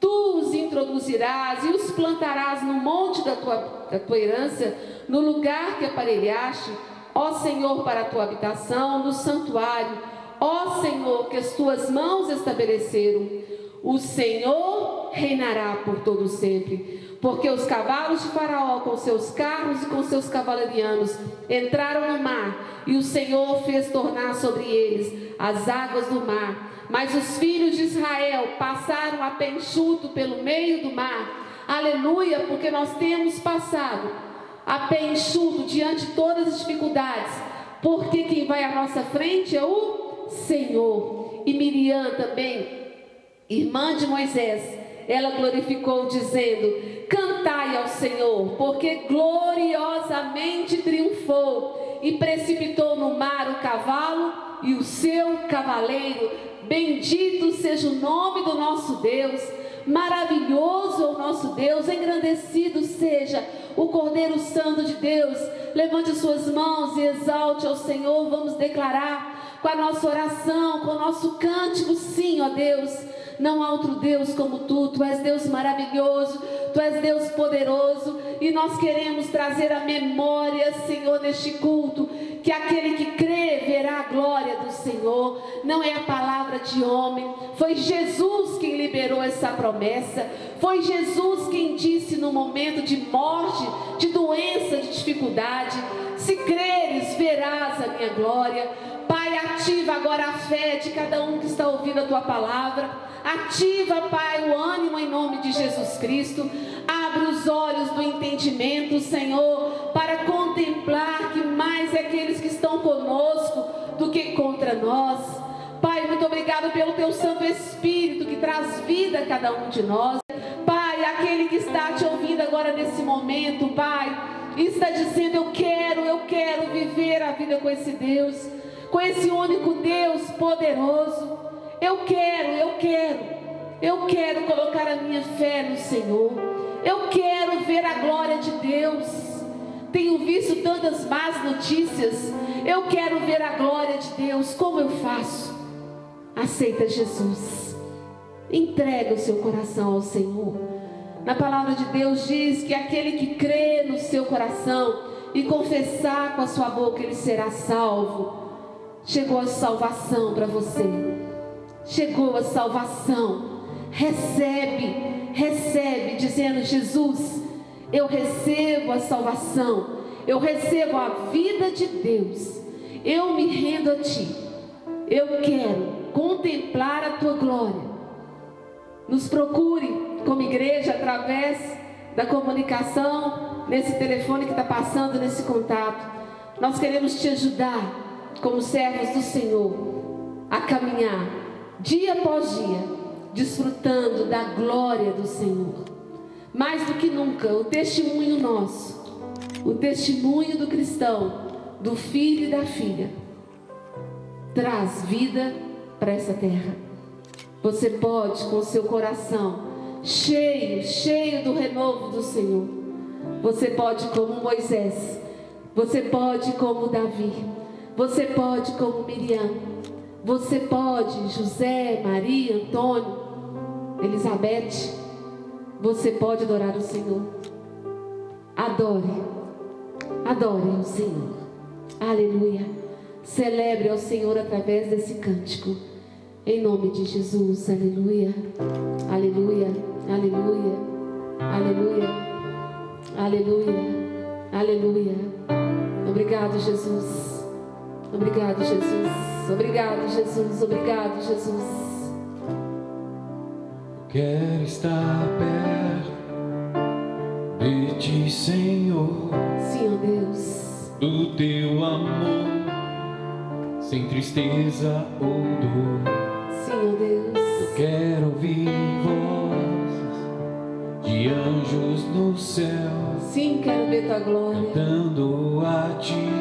Tu os introduzirás e os plantarás no monte da tua, da tua herança, no lugar que aparelhaste, ó Senhor, para a tua habitação, no santuário, ó Senhor, que as tuas mãos estabeleceram. O Senhor reinará por todo sempre porque os cavalos de Faraó, com seus carros e com seus cavalarianos, entraram no mar, e o Senhor fez tornar sobre eles as águas do mar. Mas os filhos de Israel passaram a pé enxuto pelo meio do mar. Aleluia, porque nós temos passado a pé enxuto diante de todas as dificuldades, porque quem vai à nossa frente é o Senhor. E Miriam também, irmã de Moisés, ela glorificou, dizendo: Cantai ao Senhor, porque gloriosamente triunfou e precipitou no mar o cavalo e o seu cavaleiro. Bendito seja o nome do nosso Deus. Maravilhoso é o nosso Deus, engrandecido seja o Cordeiro Santo de Deus. Levante suas mãos e exalte ao Senhor. Vamos declarar com a nossa oração, com o nosso cântico, sim, ó Deus não há outro Deus como tu. Tu és Deus maravilhoso, tu és Deus poderoso. E nós queremos trazer a memória, Senhor, neste culto, que aquele que crê verá a glória do Senhor. Não é a palavra de homem. Foi Jesus quem liberou essa promessa. Foi Jesus quem disse no momento de morte, de doença, de dificuldade: Se creres, verás a minha glória. Pai, ativa agora a fé de cada um que está ouvindo a tua palavra. Ativa, Pai, o ânimo em nome de Jesus Cristo. Abre os olhos do entendimento, Senhor, para contemplar que mais é aqueles que estão conosco do que contra nós. Pai, muito obrigado pelo teu Santo Espírito que traz vida a cada um de nós. Pai, aquele que está te ouvindo agora nesse momento, Pai, está dizendo: Eu quero, eu quero viver a vida com esse Deus, com esse único Deus poderoso. Eu quero, eu quero, eu quero colocar a minha fé no Senhor. Eu quero ver a glória de Deus. Tenho visto tantas más notícias. Eu quero ver a glória de Deus. Como eu faço? Aceita Jesus. Entrega o seu coração ao Senhor. Na palavra de Deus diz que aquele que crê no seu coração e confessar com a sua boca, ele será salvo. Chegou a salvação para você chegou a salvação. Recebe, recebe, dizendo: Jesus, eu recebo a salvação, eu recebo a vida de Deus, eu me rendo a Ti, eu quero contemplar a Tua glória. Nos procure como igreja através da comunicação, nesse telefone que está passando, nesse contato. Nós queremos te ajudar, como servos do Senhor, a caminhar dia após dia, desfrutando da glória do Senhor. Mais do que nunca, o testemunho nosso, o testemunho do cristão, do filho e da filha, traz vida para essa terra. Você pode, com seu coração cheio, cheio do renovo do Senhor, você pode, como Moisés, você pode, como Davi, você pode, como Miriam, você pode, José, Maria, Antônio, Elizabeth, você pode adorar o Senhor. Adore, adore o Senhor. Aleluia. Celebre ao Senhor através desse cântico. Em nome de Jesus, aleluia, aleluia, aleluia, aleluia, aleluia, aleluia. Obrigado, Jesus. Obrigado, Jesus. Obrigado, Jesus. Obrigado, Jesus. quero estar perto de ti, Senhor. Sim, ó Deus. Do teu amor, sem tristeza ou dor. Sim, ó Deus. Eu quero ouvir vozes de anjos no céu. Sim, quero ver tua glória. Cantando a ti.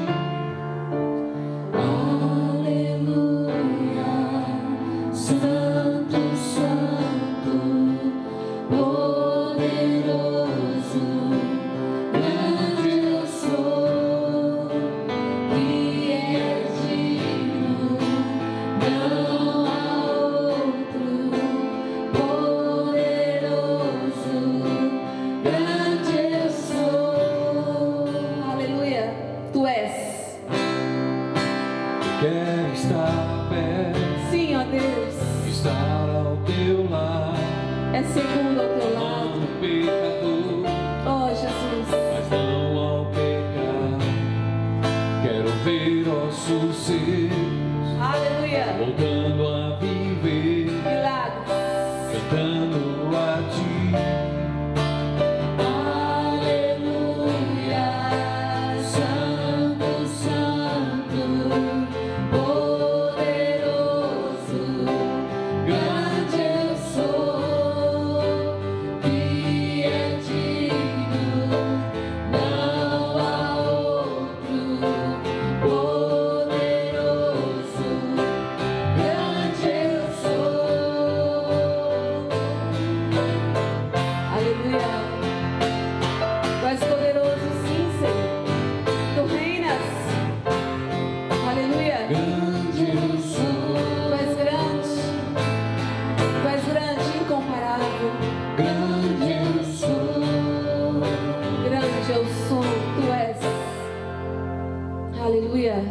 Hallelujah.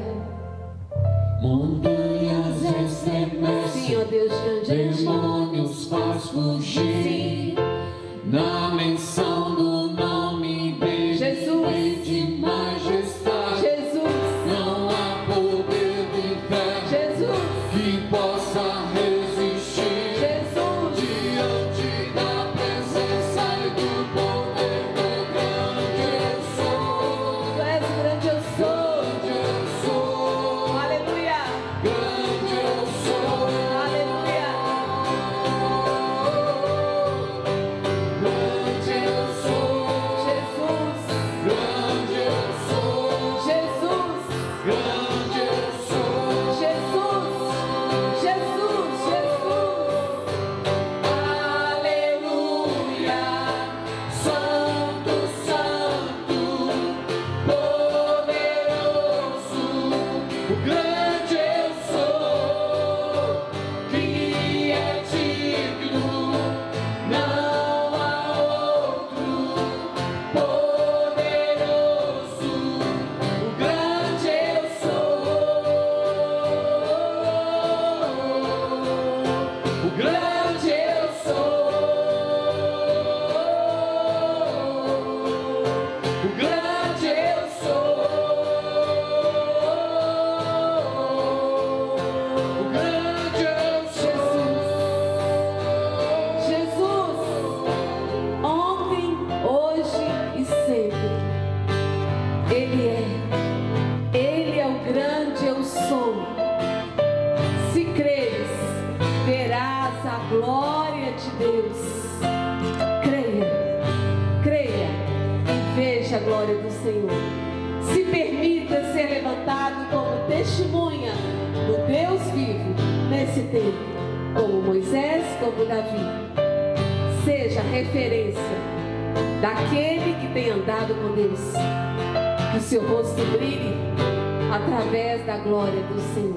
glória do Senhor.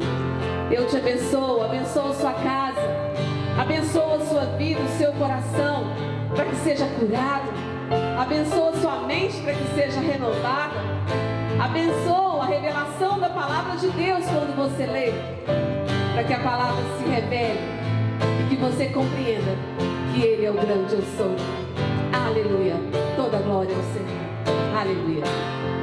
Eu te abençoo, abençoo a sua casa, abençoo a sua vida, o seu coração, para que seja curado. Abençoa sua mente para que seja renovada. Abençoa a revelação da palavra de Deus quando você lê, para que a palavra se revele e que você compreenda que Ele é o grande eu sou. Aleluia. Toda glória ao Senhor. Aleluia.